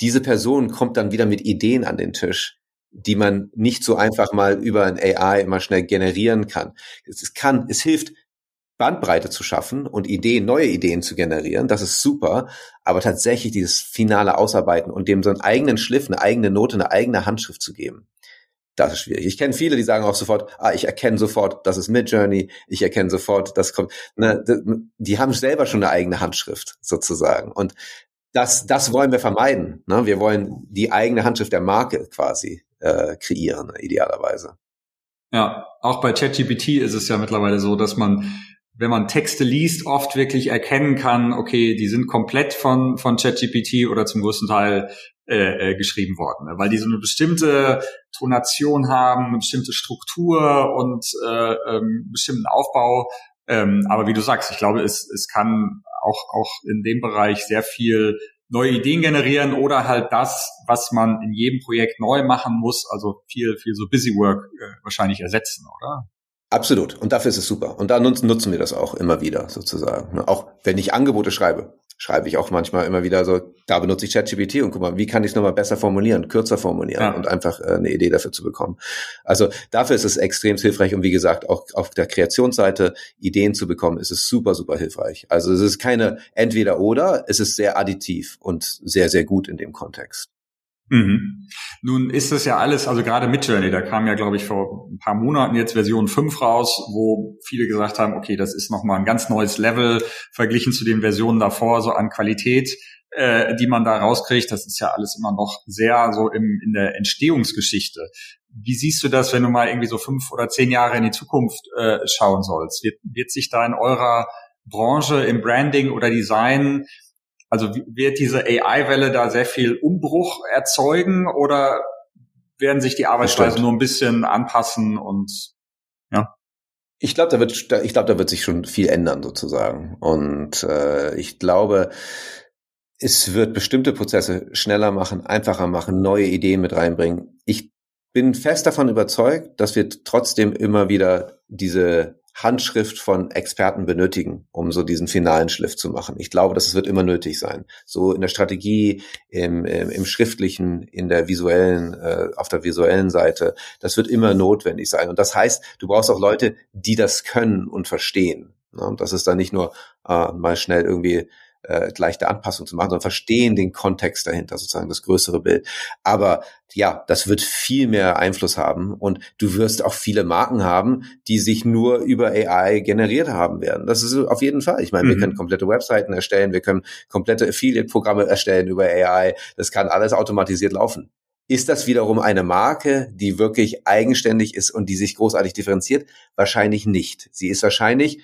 diese Person kommt dann wieder mit Ideen an den Tisch, die man nicht so einfach mal über ein AI immer schnell generieren kann. Es kann, es hilft, Bandbreite zu schaffen und Ideen, neue Ideen zu generieren. Das ist super. Aber tatsächlich dieses finale Ausarbeiten und dem so einen eigenen Schliff, eine eigene Note, eine eigene Handschrift zu geben, das ist schwierig. Ich kenne viele, die sagen auch sofort, ah, ich erkenne sofort, das ist Midjourney, ich erkenne sofort, das kommt. Ne, die haben selber schon eine eigene Handschrift sozusagen. Und das, das wollen wir vermeiden. Ne? Wir wollen die eigene Handschrift der Marke quasi äh, kreieren, idealerweise. Ja, auch bei ChatGPT ist es ja mittlerweile so, dass man wenn man Texte liest, oft wirklich erkennen kann, okay, die sind komplett von, von ChatGPT oder zum größten Teil äh, äh, geschrieben worden, ne? weil die so eine bestimmte Tonation haben, eine bestimmte Struktur und äh, ähm, bestimmten Aufbau. Ähm, aber wie du sagst, ich glaube, es, es kann auch, auch in dem Bereich sehr viel neue Ideen generieren oder halt das, was man in jedem Projekt neu machen muss, also viel, viel so Busy Work äh, wahrscheinlich ersetzen, oder? Absolut. Und dafür ist es super. Und da nutzen, wir das auch immer wieder sozusagen. Auch wenn ich Angebote schreibe, schreibe ich auch manchmal immer wieder so, da benutze ich ChatGPT und guck mal, wie kann ich es nochmal besser formulieren, kürzer formulieren ja. und einfach äh, eine Idee dafür zu bekommen. Also dafür ist es extrem hilfreich und wie gesagt, auch auf der Kreationsseite Ideen zu bekommen, ist es super, super hilfreich. Also es ist keine entweder oder, es ist sehr additiv und sehr, sehr gut in dem Kontext. Mhm. Nun ist das ja alles, also gerade Midjourney, da kam ja, glaube ich, vor ein paar Monaten jetzt Version 5 raus, wo viele gesagt haben, okay, das ist nochmal ein ganz neues Level verglichen zu den Versionen davor, so an Qualität, äh, die man da rauskriegt. Das ist ja alles immer noch sehr so im, in der Entstehungsgeschichte. Wie siehst du das, wenn du mal irgendwie so fünf oder zehn Jahre in die Zukunft äh, schauen sollst? Wird, wird sich da in eurer Branche im Branding oder Design also wird diese AI-Welle da sehr viel Umbruch erzeugen oder werden sich die Arbeitsweisen nur ein bisschen anpassen und ja? Ich glaube, da wird, ich glaube, da wird sich schon viel ändern sozusagen. Und äh, ich glaube, es wird bestimmte Prozesse schneller machen, einfacher machen, neue Ideen mit reinbringen. Ich bin fest davon überzeugt, dass wir trotzdem immer wieder diese Handschrift von Experten benötigen, um so diesen finalen Schliff zu machen. Ich glaube, dass es wird immer nötig sein. So in der Strategie, im, im, im schriftlichen, in der visuellen, äh, auf der visuellen Seite, das wird immer notwendig sein. Und das heißt, du brauchst auch Leute, die das können und verstehen. Ne? Und das ist dann nicht nur äh, mal schnell irgendwie äh, leichte Anpassung zu machen, sondern verstehen den Kontext dahinter, sozusagen das größere Bild. Aber ja, das wird viel mehr Einfluss haben und du wirst auch viele Marken haben, die sich nur über AI generiert haben werden. Das ist auf jeden Fall. Ich meine, mhm. wir können komplette Webseiten erstellen, wir können komplette Affiliate-Programme erstellen über AI. Das kann alles automatisiert laufen. Ist das wiederum eine Marke, die wirklich eigenständig ist und die sich großartig differenziert? Wahrscheinlich nicht. Sie ist wahrscheinlich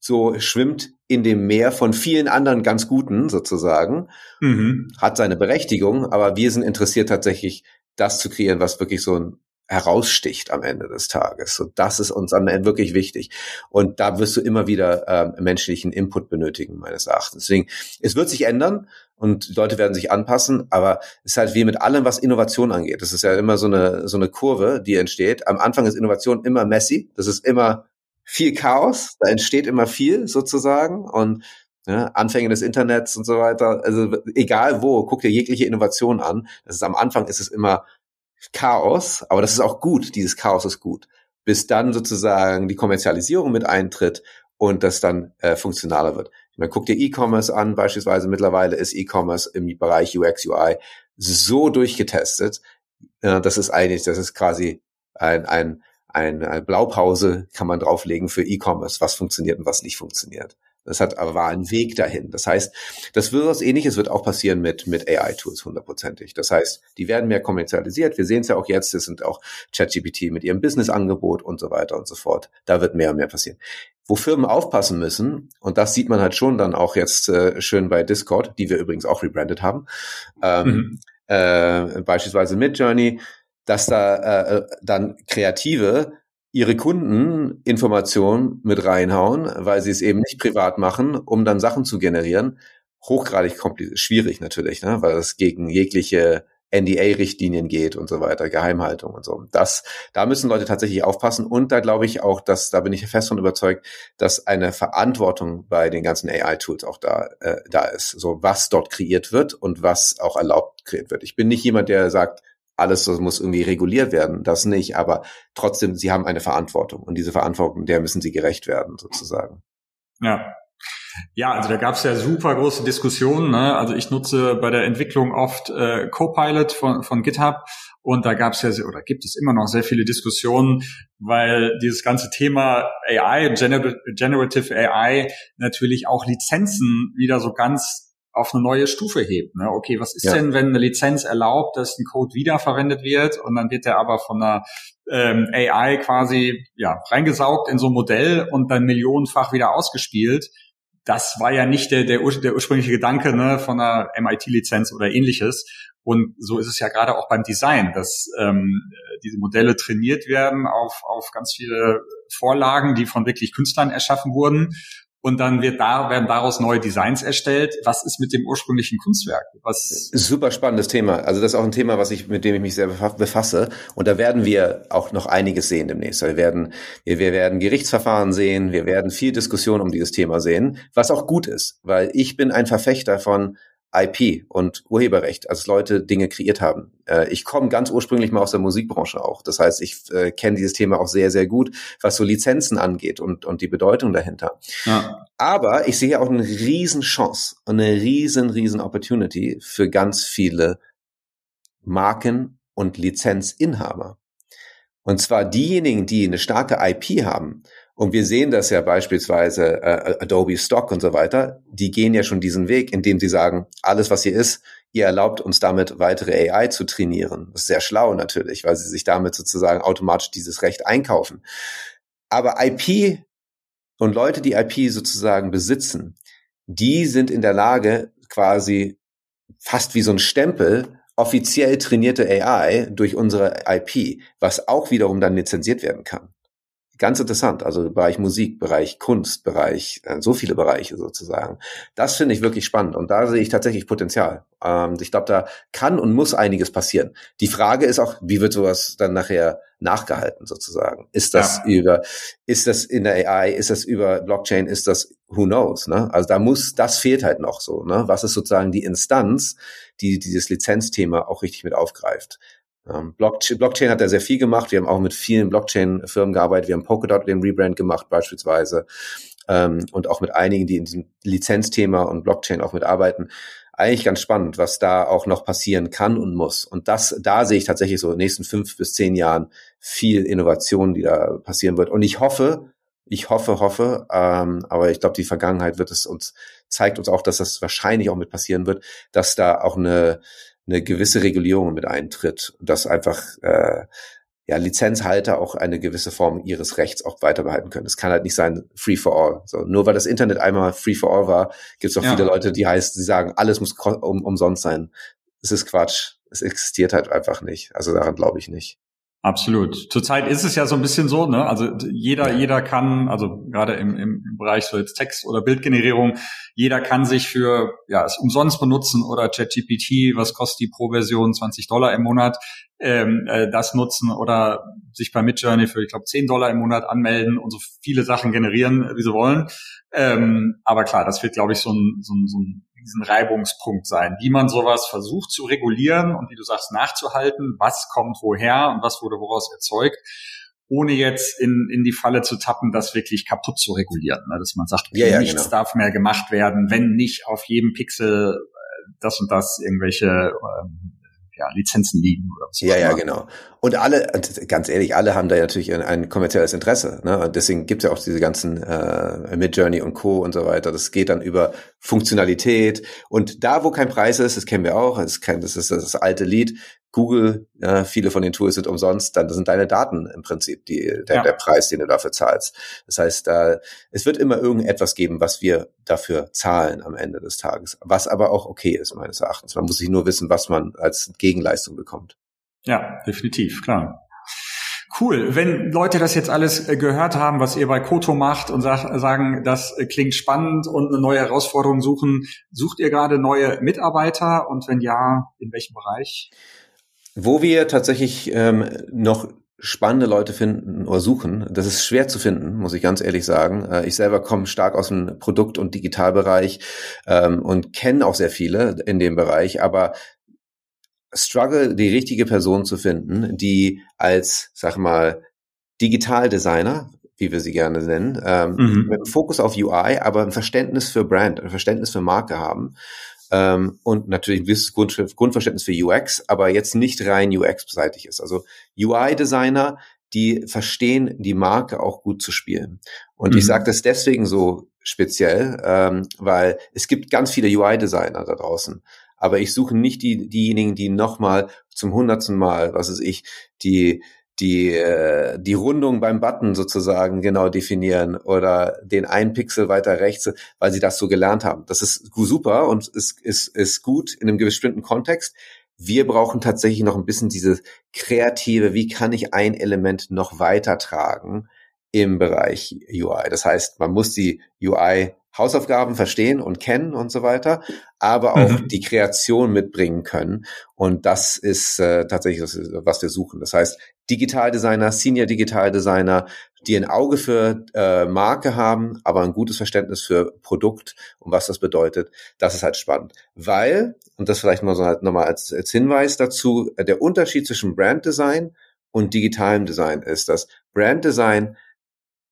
so schwimmt in dem Meer von vielen anderen ganz guten sozusagen, mhm. hat seine Berechtigung, aber wir sind interessiert tatsächlich, das zu kreieren, was wirklich so ein heraussticht am Ende des Tages. So, das ist uns am Ende wirklich wichtig. Und da wirst du immer wieder ähm, menschlichen Input benötigen, meines Erachtens. Deswegen, es wird sich ändern und Leute werden sich anpassen, aber es ist halt wie mit allem, was Innovation angeht. Das ist ja immer so eine, so eine Kurve, die entsteht. Am Anfang ist Innovation immer messy. Das ist immer viel Chaos, da entsteht immer viel sozusagen und ja, Anfänge des Internets und so weiter. Also egal wo, guck dir jegliche Innovation an. Das ist am Anfang ist es immer Chaos, aber das ist auch gut. Dieses Chaos ist gut, bis dann sozusagen die Kommerzialisierung mit eintritt und das dann äh, funktionaler wird. Ich meine, guck dir E-Commerce an, beispielsweise mittlerweile ist E-Commerce im Bereich UX UI so durchgetestet, äh, das ist eigentlich, das ist quasi ein, ein eine Blaupause kann man drauflegen für E-Commerce, was funktioniert und was nicht funktioniert. Das hat aber war ein Weg dahin. Das heißt, das wird was ähnliches wird auch passieren mit, mit AI-Tools hundertprozentig. Das heißt, die werden mehr kommerzialisiert. Wir sehen es ja auch jetzt, es sind auch ChatGPT mit ihrem Business-Angebot und so weiter und so fort. Da wird mehr und mehr passieren. Wo Firmen aufpassen müssen, und das sieht man halt schon dann auch jetzt äh, schön bei Discord, die wir übrigens auch rebrandet haben, ähm, mhm. äh, beispielsweise Midjourney, dass da äh, äh dann Kreative ihre Kundeninformationen mit reinhauen, weil sie es eben nicht privat machen, um dann Sachen zu generieren. Hochgradig schwierig natürlich, ne? weil es gegen jegliche NDA-Richtlinien geht und so weiter, Geheimhaltung und so. Das, da müssen Leute tatsächlich aufpassen und da glaube ich auch, dass, da bin ich fest von überzeugt, dass eine Verantwortung bei den ganzen AI-Tools auch da, äh, da ist. So, was dort kreiert wird und was auch erlaubt kreiert wird. Ich bin nicht jemand, der sagt, alles muss irgendwie reguliert werden, das nicht, aber trotzdem, sie haben eine Verantwortung und diese Verantwortung, der müssen sie gerecht werden, sozusagen. Ja. Ja, also da gab es ja super große Diskussionen. Ne? Also ich nutze bei der Entwicklung oft äh, Copilot von, von GitHub und da gab es ja oder gibt es immer noch sehr viele Diskussionen, weil dieses ganze Thema AI, Generative AI, natürlich auch Lizenzen wieder so ganz auf eine neue Stufe hebt. Ne? Okay, was ist ja. denn, wenn eine Lizenz erlaubt, dass ein Code wiederverwendet wird und dann wird der aber von einer ähm, AI quasi ja reingesaugt in so ein Modell und dann millionenfach wieder ausgespielt? Das war ja nicht der, der, der ursprüngliche Gedanke ne, von einer MIT-Lizenz oder ähnliches. Und so ist es ja gerade auch beim Design, dass ähm, diese Modelle trainiert werden auf, auf ganz viele Vorlagen, die von wirklich Künstlern erschaffen wurden und dann wird da, werden daraus neue Designs erstellt. Was ist mit dem ursprünglichen Kunstwerk? Was Super spannendes Thema. Also das ist auch ein Thema, was ich, mit dem ich mich sehr befasse. Und da werden wir auch noch einiges sehen demnächst. Wir werden, wir, wir werden Gerichtsverfahren sehen. Wir werden viel Diskussion um dieses Thema sehen, was auch gut ist, weil ich bin ein Verfechter von IP und Urheberrecht, als Leute Dinge kreiert haben. Äh, ich komme ganz ursprünglich mal aus der Musikbranche auch. Das heißt, ich äh, kenne dieses Thema auch sehr, sehr gut, was so Lizenzen angeht und, und die Bedeutung dahinter. Ja. Aber ich sehe auch eine riesen Chance und eine riesen, riesen Opportunity für ganz viele Marken und Lizenzinhaber. Und zwar diejenigen, die eine starke IP haben und wir sehen das ja beispielsweise äh, Adobe Stock und so weiter, die gehen ja schon diesen Weg, indem sie sagen, alles was hier ist, ihr erlaubt uns damit weitere AI zu trainieren. Das ist sehr schlau natürlich, weil sie sich damit sozusagen automatisch dieses Recht einkaufen. Aber IP und Leute, die IP sozusagen besitzen, die sind in der Lage, quasi fast wie so ein Stempel offiziell trainierte AI durch unsere IP, was auch wiederum dann lizenziert werden kann ganz interessant. Also Bereich Musik, Bereich Kunst, Bereich, äh, so viele Bereiche sozusagen. Das finde ich wirklich spannend und da sehe ich tatsächlich Potenzial. Ähm, ich glaube, da kann und muss einiges passieren. Die Frage ist auch, wie wird sowas dann nachher nachgehalten sozusagen? Ist das ja. über, ist das in der AI, ist das über Blockchain, ist das who knows? Ne? Also da muss, das fehlt halt noch so. Ne? Was ist sozusagen die Instanz, die dieses Lizenzthema auch richtig mit aufgreift? Ähm, Blockchain, hat da sehr viel gemacht. Wir haben auch mit vielen Blockchain-Firmen gearbeitet. Wir haben Polkadot den Rebrand gemacht beispielsweise ähm, und auch mit einigen, die in diesem Lizenzthema und Blockchain auch mitarbeiten. Eigentlich ganz spannend, was da auch noch passieren kann und muss. Und das, da sehe ich tatsächlich so in den nächsten fünf bis zehn Jahren viel Innovation, die da passieren wird. Und ich hoffe, ich hoffe, hoffe, ähm, aber ich glaube, die Vergangenheit wird es uns zeigt uns auch, dass das wahrscheinlich auch mit passieren wird, dass da auch eine eine gewisse Regulierung mit eintritt, dass einfach äh, ja, Lizenzhalter auch eine gewisse Form ihres Rechts auch weiter behalten können. Es kann halt nicht sein free for all. So, nur weil das Internet einmal free for all war, gibt es auch ja. viele Leute, die heißt, die sagen, alles muss um, umsonst sein. Es ist Quatsch. Es existiert halt einfach nicht. Also daran glaube ich nicht. Absolut. Zurzeit ist es ja so ein bisschen so, ne? Also jeder, jeder kann, also gerade im, im Bereich so jetzt Text- oder Bildgenerierung, jeder kann sich für ja es umsonst benutzen oder ChatGPT, was kostet die pro Version 20 Dollar im Monat, ähm, äh, das nutzen oder sich bei Midjourney für ich glaube 10 Dollar im Monat anmelden und so viele Sachen generieren, wie sie wollen. Ähm, aber klar, das wird glaube ich so ein, so ein, so ein diesen Reibungspunkt sein, wie man sowas versucht zu regulieren und wie du sagst, nachzuhalten, was kommt woher und was wurde woraus erzeugt, ohne jetzt in, in die Falle zu tappen, das wirklich kaputt zu regulieren. Ne? Dass man sagt, okay, ja, ja, nichts genau. darf mehr gemacht werden, wenn nicht auf jedem Pixel äh, das und das irgendwelche ähm, ja, Lizenzen liegen oder was. Ja, ja, genau. Und alle, ganz ehrlich, alle haben da natürlich ein, ein kommerzielles Interesse. Ne? Und deswegen gibt es ja auch diese ganzen äh, Midjourney und Co. und so weiter. Das geht dann über Funktionalität. Und da, wo kein Preis ist, das kennen wir auch, das ist, kein, das, ist das alte Lied, Google, ja, viele von den Tools sind umsonst, dann sind deine Daten im Prinzip die, der, ja. der Preis, den du dafür zahlst. Das heißt, da, es wird immer irgendetwas geben, was wir dafür zahlen am Ende des Tages, was aber auch okay ist, meines Erachtens. Man muss sich nur wissen, was man als Gegenleistung bekommt. Ja, definitiv, klar. Cool. Wenn Leute das jetzt alles äh, gehört haben, was ihr bei Koto macht und sag, sagen, das äh, klingt spannend und eine neue Herausforderung suchen, sucht ihr gerade neue Mitarbeiter und wenn ja, in welchem Bereich? Wo wir tatsächlich ähm, noch spannende Leute finden oder suchen, das ist schwer zu finden, muss ich ganz ehrlich sagen. Äh, ich selber komme stark aus dem Produkt- und Digitalbereich ähm, und kenne auch sehr viele in dem Bereich, aber struggle, die richtige Person zu finden, die als, sag mal, Digitaldesigner, wie wir sie gerne nennen, ähm, mhm. mit einem Fokus auf UI, aber ein Verständnis für Brand, ein Verständnis für Marke haben ähm, und natürlich ein gewisses Grund, Grundverständnis für UX, aber jetzt nicht rein UX-seitig ist. Also UI-Designer, die verstehen, die Marke auch gut zu spielen. Und mhm. ich sage das deswegen so speziell, ähm, weil es gibt ganz viele UI-Designer da draußen. Aber ich suche nicht die, diejenigen, die nochmal zum hundertsten Mal, was ist ich, die die, äh, die Rundung beim Button sozusagen genau definieren oder den einen Pixel weiter rechts, weil sie das so gelernt haben. Das ist super und ist, ist, ist gut in einem bestimmten Kontext. Wir brauchen tatsächlich noch ein bisschen dieses kreative, wie kann ich ein Element noch weiter tragen im Bereich UI. Das heißt, man muss die UI Hausaufgaben verstehen und kennen und so weiter, aber auch mhm. die Kreation mitbringen können. Und das ist äh, tatsächlich das, was wir suchen. Das heißt, Digitaldesigner, Senior Digitaldesigner, die ein Auge für äh, Marke haben, aber ein gutes Verständnis für Produkt und was das bedeutet, das ist halt spannend. Weil, und das vielleicht mal so halt nochmal als, als Hinweis dazu, der Unterschied zwischen Branddesign und digitalem Design ist, dass Branddesign,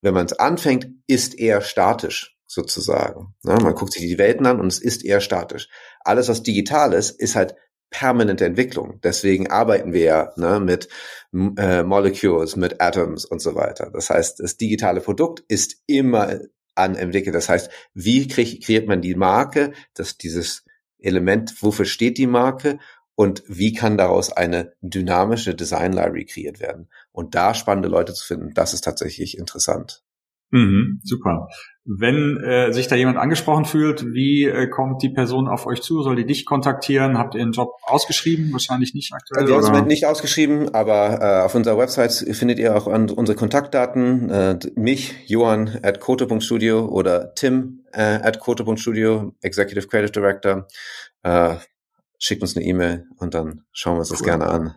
wenn man es anfängt, ist eher statisch sozusagen. Ja, man guckt sich die Welten an und es ist eher statisch. Alles, was digital ist, ist halt permanente Entwicklung. Deswegen arbeiten wir ja ne, mit äh, Molecules, mit Atoms und so weiter. Das heißt, das digitale Produkt ist immer an entwickelt. Das heißt, wie kreiert man die Marke, dass dieses Element, wofür steht die Marke und wie kann daraus eine dynamische Design Library kreiert werden? Und da spannende Leute zu finden, das ist tatsächlich interessant. Mhm, super. Wenn äh, sich da jemand angesprochen fühlt, wie äh, kommt die Person auf euch zu? Soll die dich kontaktieren? Habt ihr einen Job ausgeschrieben? Wahrscheinlich nicht aktuell. Wir haben es nicht ausgeschrieben, aber äh, auf unserer Website findet ihr auch an unsere Kontaktdaten. Äh, mich, Johann at koto.studio oder Tim äh, at koto.studio, Executive Creative Director. Äh, schickt uns eine E-Mail und dann schauen wir uns cool. das gerne an.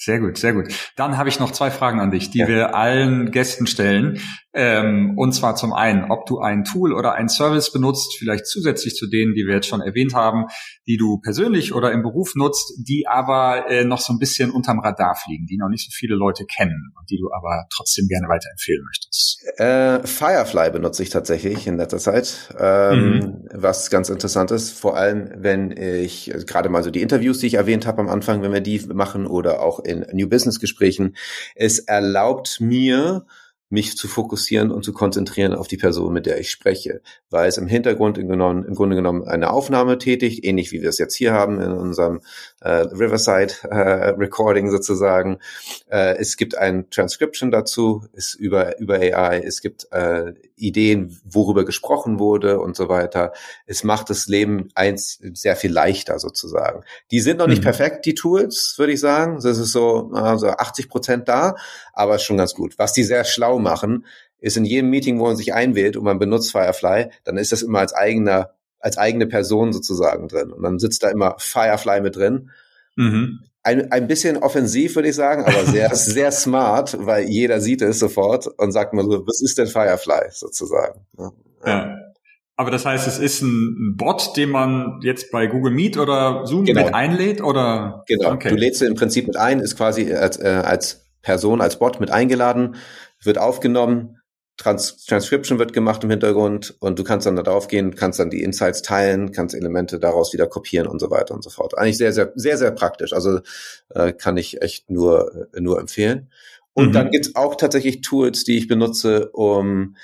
Sehr gut, sehr gut. Dann habe ich noch zwei Fragen an dich, die ja. wir allen Gästen stellen. Ähm, und zwar zum einen, ob du ein Tool oder ein Service benutzt, vielleicht zusätzlich zu denen, die wir jetzt schon erwähnt haben, die du persönlich oder im Beruf nutzt, die aber äh, noch so ein bisschen unterm Radar fliegen, die noch nicht so viele Leute kennen und die du aber trotzdem gerne weiterempfehlen möchtest. Äh, Firefly benutze ich tatsächlich in letzter Zeit, ähm, mhm. was ganz interessant ist, vor allem wenn ich also gerade mal so die Interviews, die ich erwähnt habe am Anfang, wenn wir die machen oder auch in New Business Gesprächen, es erlaubt mir, mich zu fokussieren und zu konzentrieren auf die Person, mit der ich spreche, weil es im Hintergrund im, genommen, im Grunde genommen eine Aufnahme tätigt, ähnlich wie wir es jetzt hier haben in unserem äh, Riverside äh, Recording sozusagen. Äh, es gibt ein Transcription dazu, ist über über AI. Es gibt äh, Ideen, worüber gesprochen wurde und so weiter. Es macht das Leben eins sehr viel leichter sozusagen. Die sind noch nicht mhm. perfekt, die Tools, würde ich sagen. Das ist so also 80 Prozent da, aber schon ganz gut. Was die sehr schlau machen, ist in jedem Meeting, wo man sich einwählt und man benutzt Firefly, dann ist das immer als eigener, als eigene Person sozusagen drin. Und dann sitzt da immer Firefly mit drin. Mhm. Ein, ein bisschen offensiv, würde ich sagen, aber sehr, sehr smart, weil jeder sieht es sofort und sagt mal so, was ist denn Firefly sozusagen? Ja. ja. Aber das heißt, es ist ein Bot, den man jetzt bei Google Meet oder Zoom genau. mit einlädt, oder? Genau. Okay. Du lädst ihn im Prinzip mit ein, ist quasi als, äh, als Person, als Bot mit eingeladen, wird aufgenommen, Trans Transcription wird gemacht im Hintergrund und du kannst dann da drauf gehen, kannst dann die Insights teilen, kannst Elemente daraus wieder kopieren und so weiter und so fort. Eigentlich sehr, sehr, sehr, sehr praktisch. Also äh, kann ich echt nur, nur empfehlen. Und mhm. dann gibt's auch tatsächlich Tools, die ich benutze, um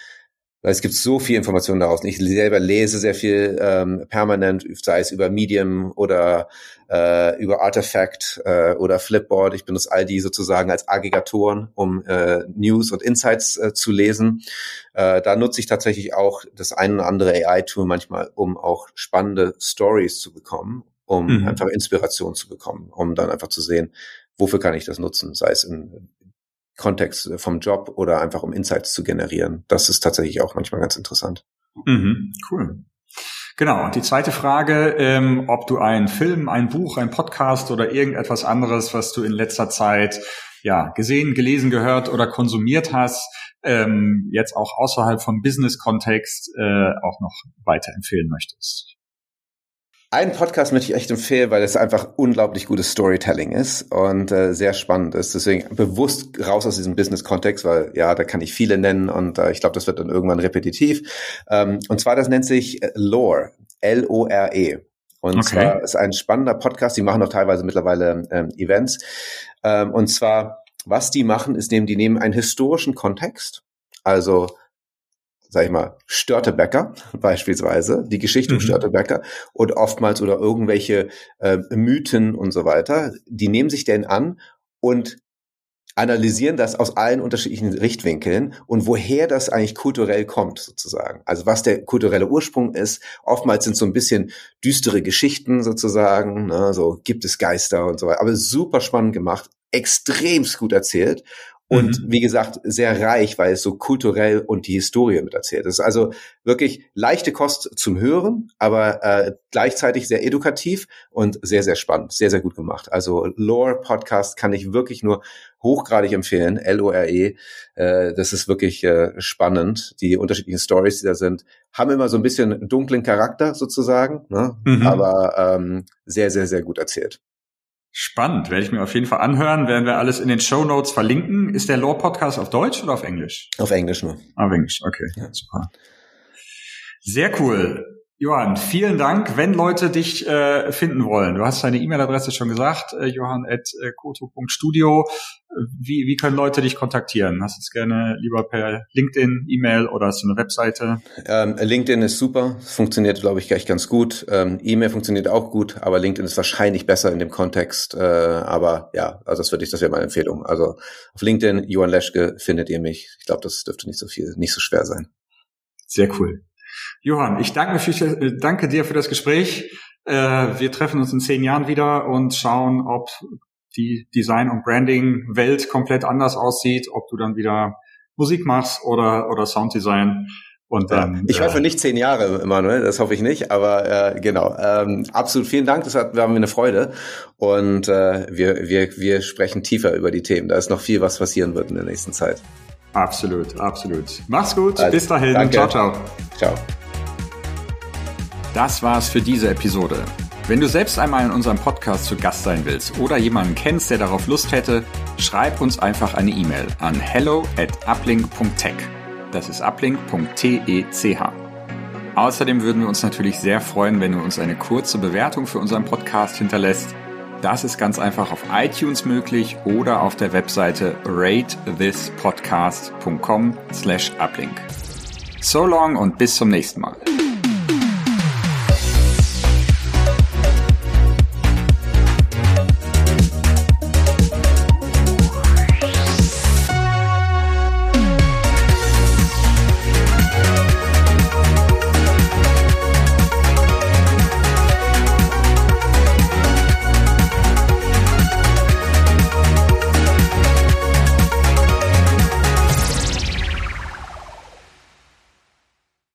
weil es gibt so viel Information daraus. Ich selber lese sehr viel ähm, permanent, sei es über Medium oder äh, über Artifact äh, oder Flipboard. Ich benutze all die sozusagen als Aggregatoren, um äh, News und Insights äh, zu lesen. Äh, da nutze ich tatsächlich auch das ein oder andere AI-Tool manchmal, um auch spannende Stories zu bekommen, um mhm. einfach Inspiration zu bekommen, um dann einfach zu sehen, wofür kann ich das nutzen, sei es in Kontext vom Job oder einfach um Insights zu generieren. Das ist tatsächlich auch manchmal ganz interessant. Mhm, cool. Genau. Und die zweite Frage, ähm, ob du einen Film, ein Buch, ein Podcast oder irgendetwas anderes, was du in letzter Zeit ja gesehen, gelesen, gehört oder konsumiert hast, ähm, jetzt auch außerhalb vom Business-Kontext äh, auch noch weiterempfehlen möchtest. Einen Podcast möchte ich echt empfehlen, weil es einfach unglaublich gutes Storytelling ist und äh, sehr spannend ist. Deswegen bewusst raus aus diesem Business-Kontext, weil ja, da kann ich viele nennen und äh, ich glaube, das wird dann irgendwann repetitiv. Ähm, und zwar, das nennt sich äh, Lore, L-O-R-E. Und okay. zwar ist ein spannender Podcast, die machen auch teilweise mittlerweile ähm, Events. Ähm, und zwar, was die machen, ist, nehmen, die nehmen einen historischen Kontext, also sag ich mal, Störtebecker beispielsweise, die Geschichte mhm. um Störtebecker und oftmals oder irgendwelche äh, Mythen und so weiter, die nehmen sich denn an und analysieren das aus allen unterschiedlichen Richtwinkeln und woher das eigentlich kulturell kommt, sozusagen. Also was der kulturelle Ursprung ist. Oftmals sind so ein bisschen düstere Geschichten sozusagen, ne? so gibt es Geister und so weiter. Aber super spannend gemacht, extremst gut erzählt und mhm. wie gesagt, sehr reich, weil es so kulturell und die Historie mit erzählt ist. Also wirklich leichte Kost zum Hören, aber äh, gleichzeitig sehr edukativ und sehr, sehr spannend, sehr, sehr gut gemacht. Also Lore Podcast kann ich wirklich nur hochgradig empfehlen, L-O-R-E. Äh, das ist wirklich äh, spannend. Die unterschiedlichen Stories, die da sind, haben immer so ein bisschen dunklen Charakter sozusagen, ne? Mhm. aber ähm, sehr, sehr, sehr gut erzählt. Spannend, werde ich mir auf jeden Fall anhören, werden wir alles in den Show Notes verlinken. Ist der Law Podcast auf Deutsch oder auf Englisch? Auf Englisch nur. Auf Englisch, okay, ja. super. Sehr cool. Johann, vielen Dank. Wenn Leute dich äh, finden wollen, du hast deine E-Mail-Adresse schon gesagt, äh, johann.koto.studio. Wie, wie können Leute dich kontaktieren? Hast du es gerne lieber per LinkedIn, E-Mail oder hast du eine Webseite? Ähm, LinkedIn ist super, funktioniert, glaube ich, gleich ganz gut. Ähm, E-Mail funktioniert auch gut, aber LinkedIn ist wahrscheinlich besser in dem Kontext. Äh, aber ja, also das würde ich, das wäre meine Empfehlung. Also auf LinkedIn, Johann Leschke, findet ihr mich. Ich glaube, das dürfte nicht so viel, nicht so schwer sein. Sehr cool. Johann, ich danke, für, äh, danke dir für das Gespräch. Äh, wir treffen uns in zehn Jahren wieder und schauen, ob die Design- und Branding-Welt komplett anders aussieht, ob du dann wieder Musik machst oder, oder Sounddesign. Und dann, ich hoffe äh, nicht zehn Jahre, Emanuel, das hoffe ich nicht, aber äh, genau. Ähm, absolut vielen Dank, das hat, wir haben eine Freude und äh, wir, wir, wir sprechen tiefer über die Themen. Da ist noch viel, was passieren wird in der nächsten Zeit. Absolut, absolut. Mach's gut, also, bis dahin. Danke. Ciao, ciao. Ciao. Das war's für diese Episode. Wenn du selbst einmal in unserem Podcast zu Gast sein willst oder jemanden kennst, der darauf Lust hätte, schreib uns einfach eine E-Mail an hello at uplink.tech. Das ist uplink.tech. Außerdem würden wir uns natürlich sehr freuen, wenn du uns eine kurze Bewertung für unseren Podcast hinterlässt. Das ist ganz einfach auf iTunes möglich oder auf der Webseite ratethispodcast.com slash uplink. So long und bis zum nächsten Mal.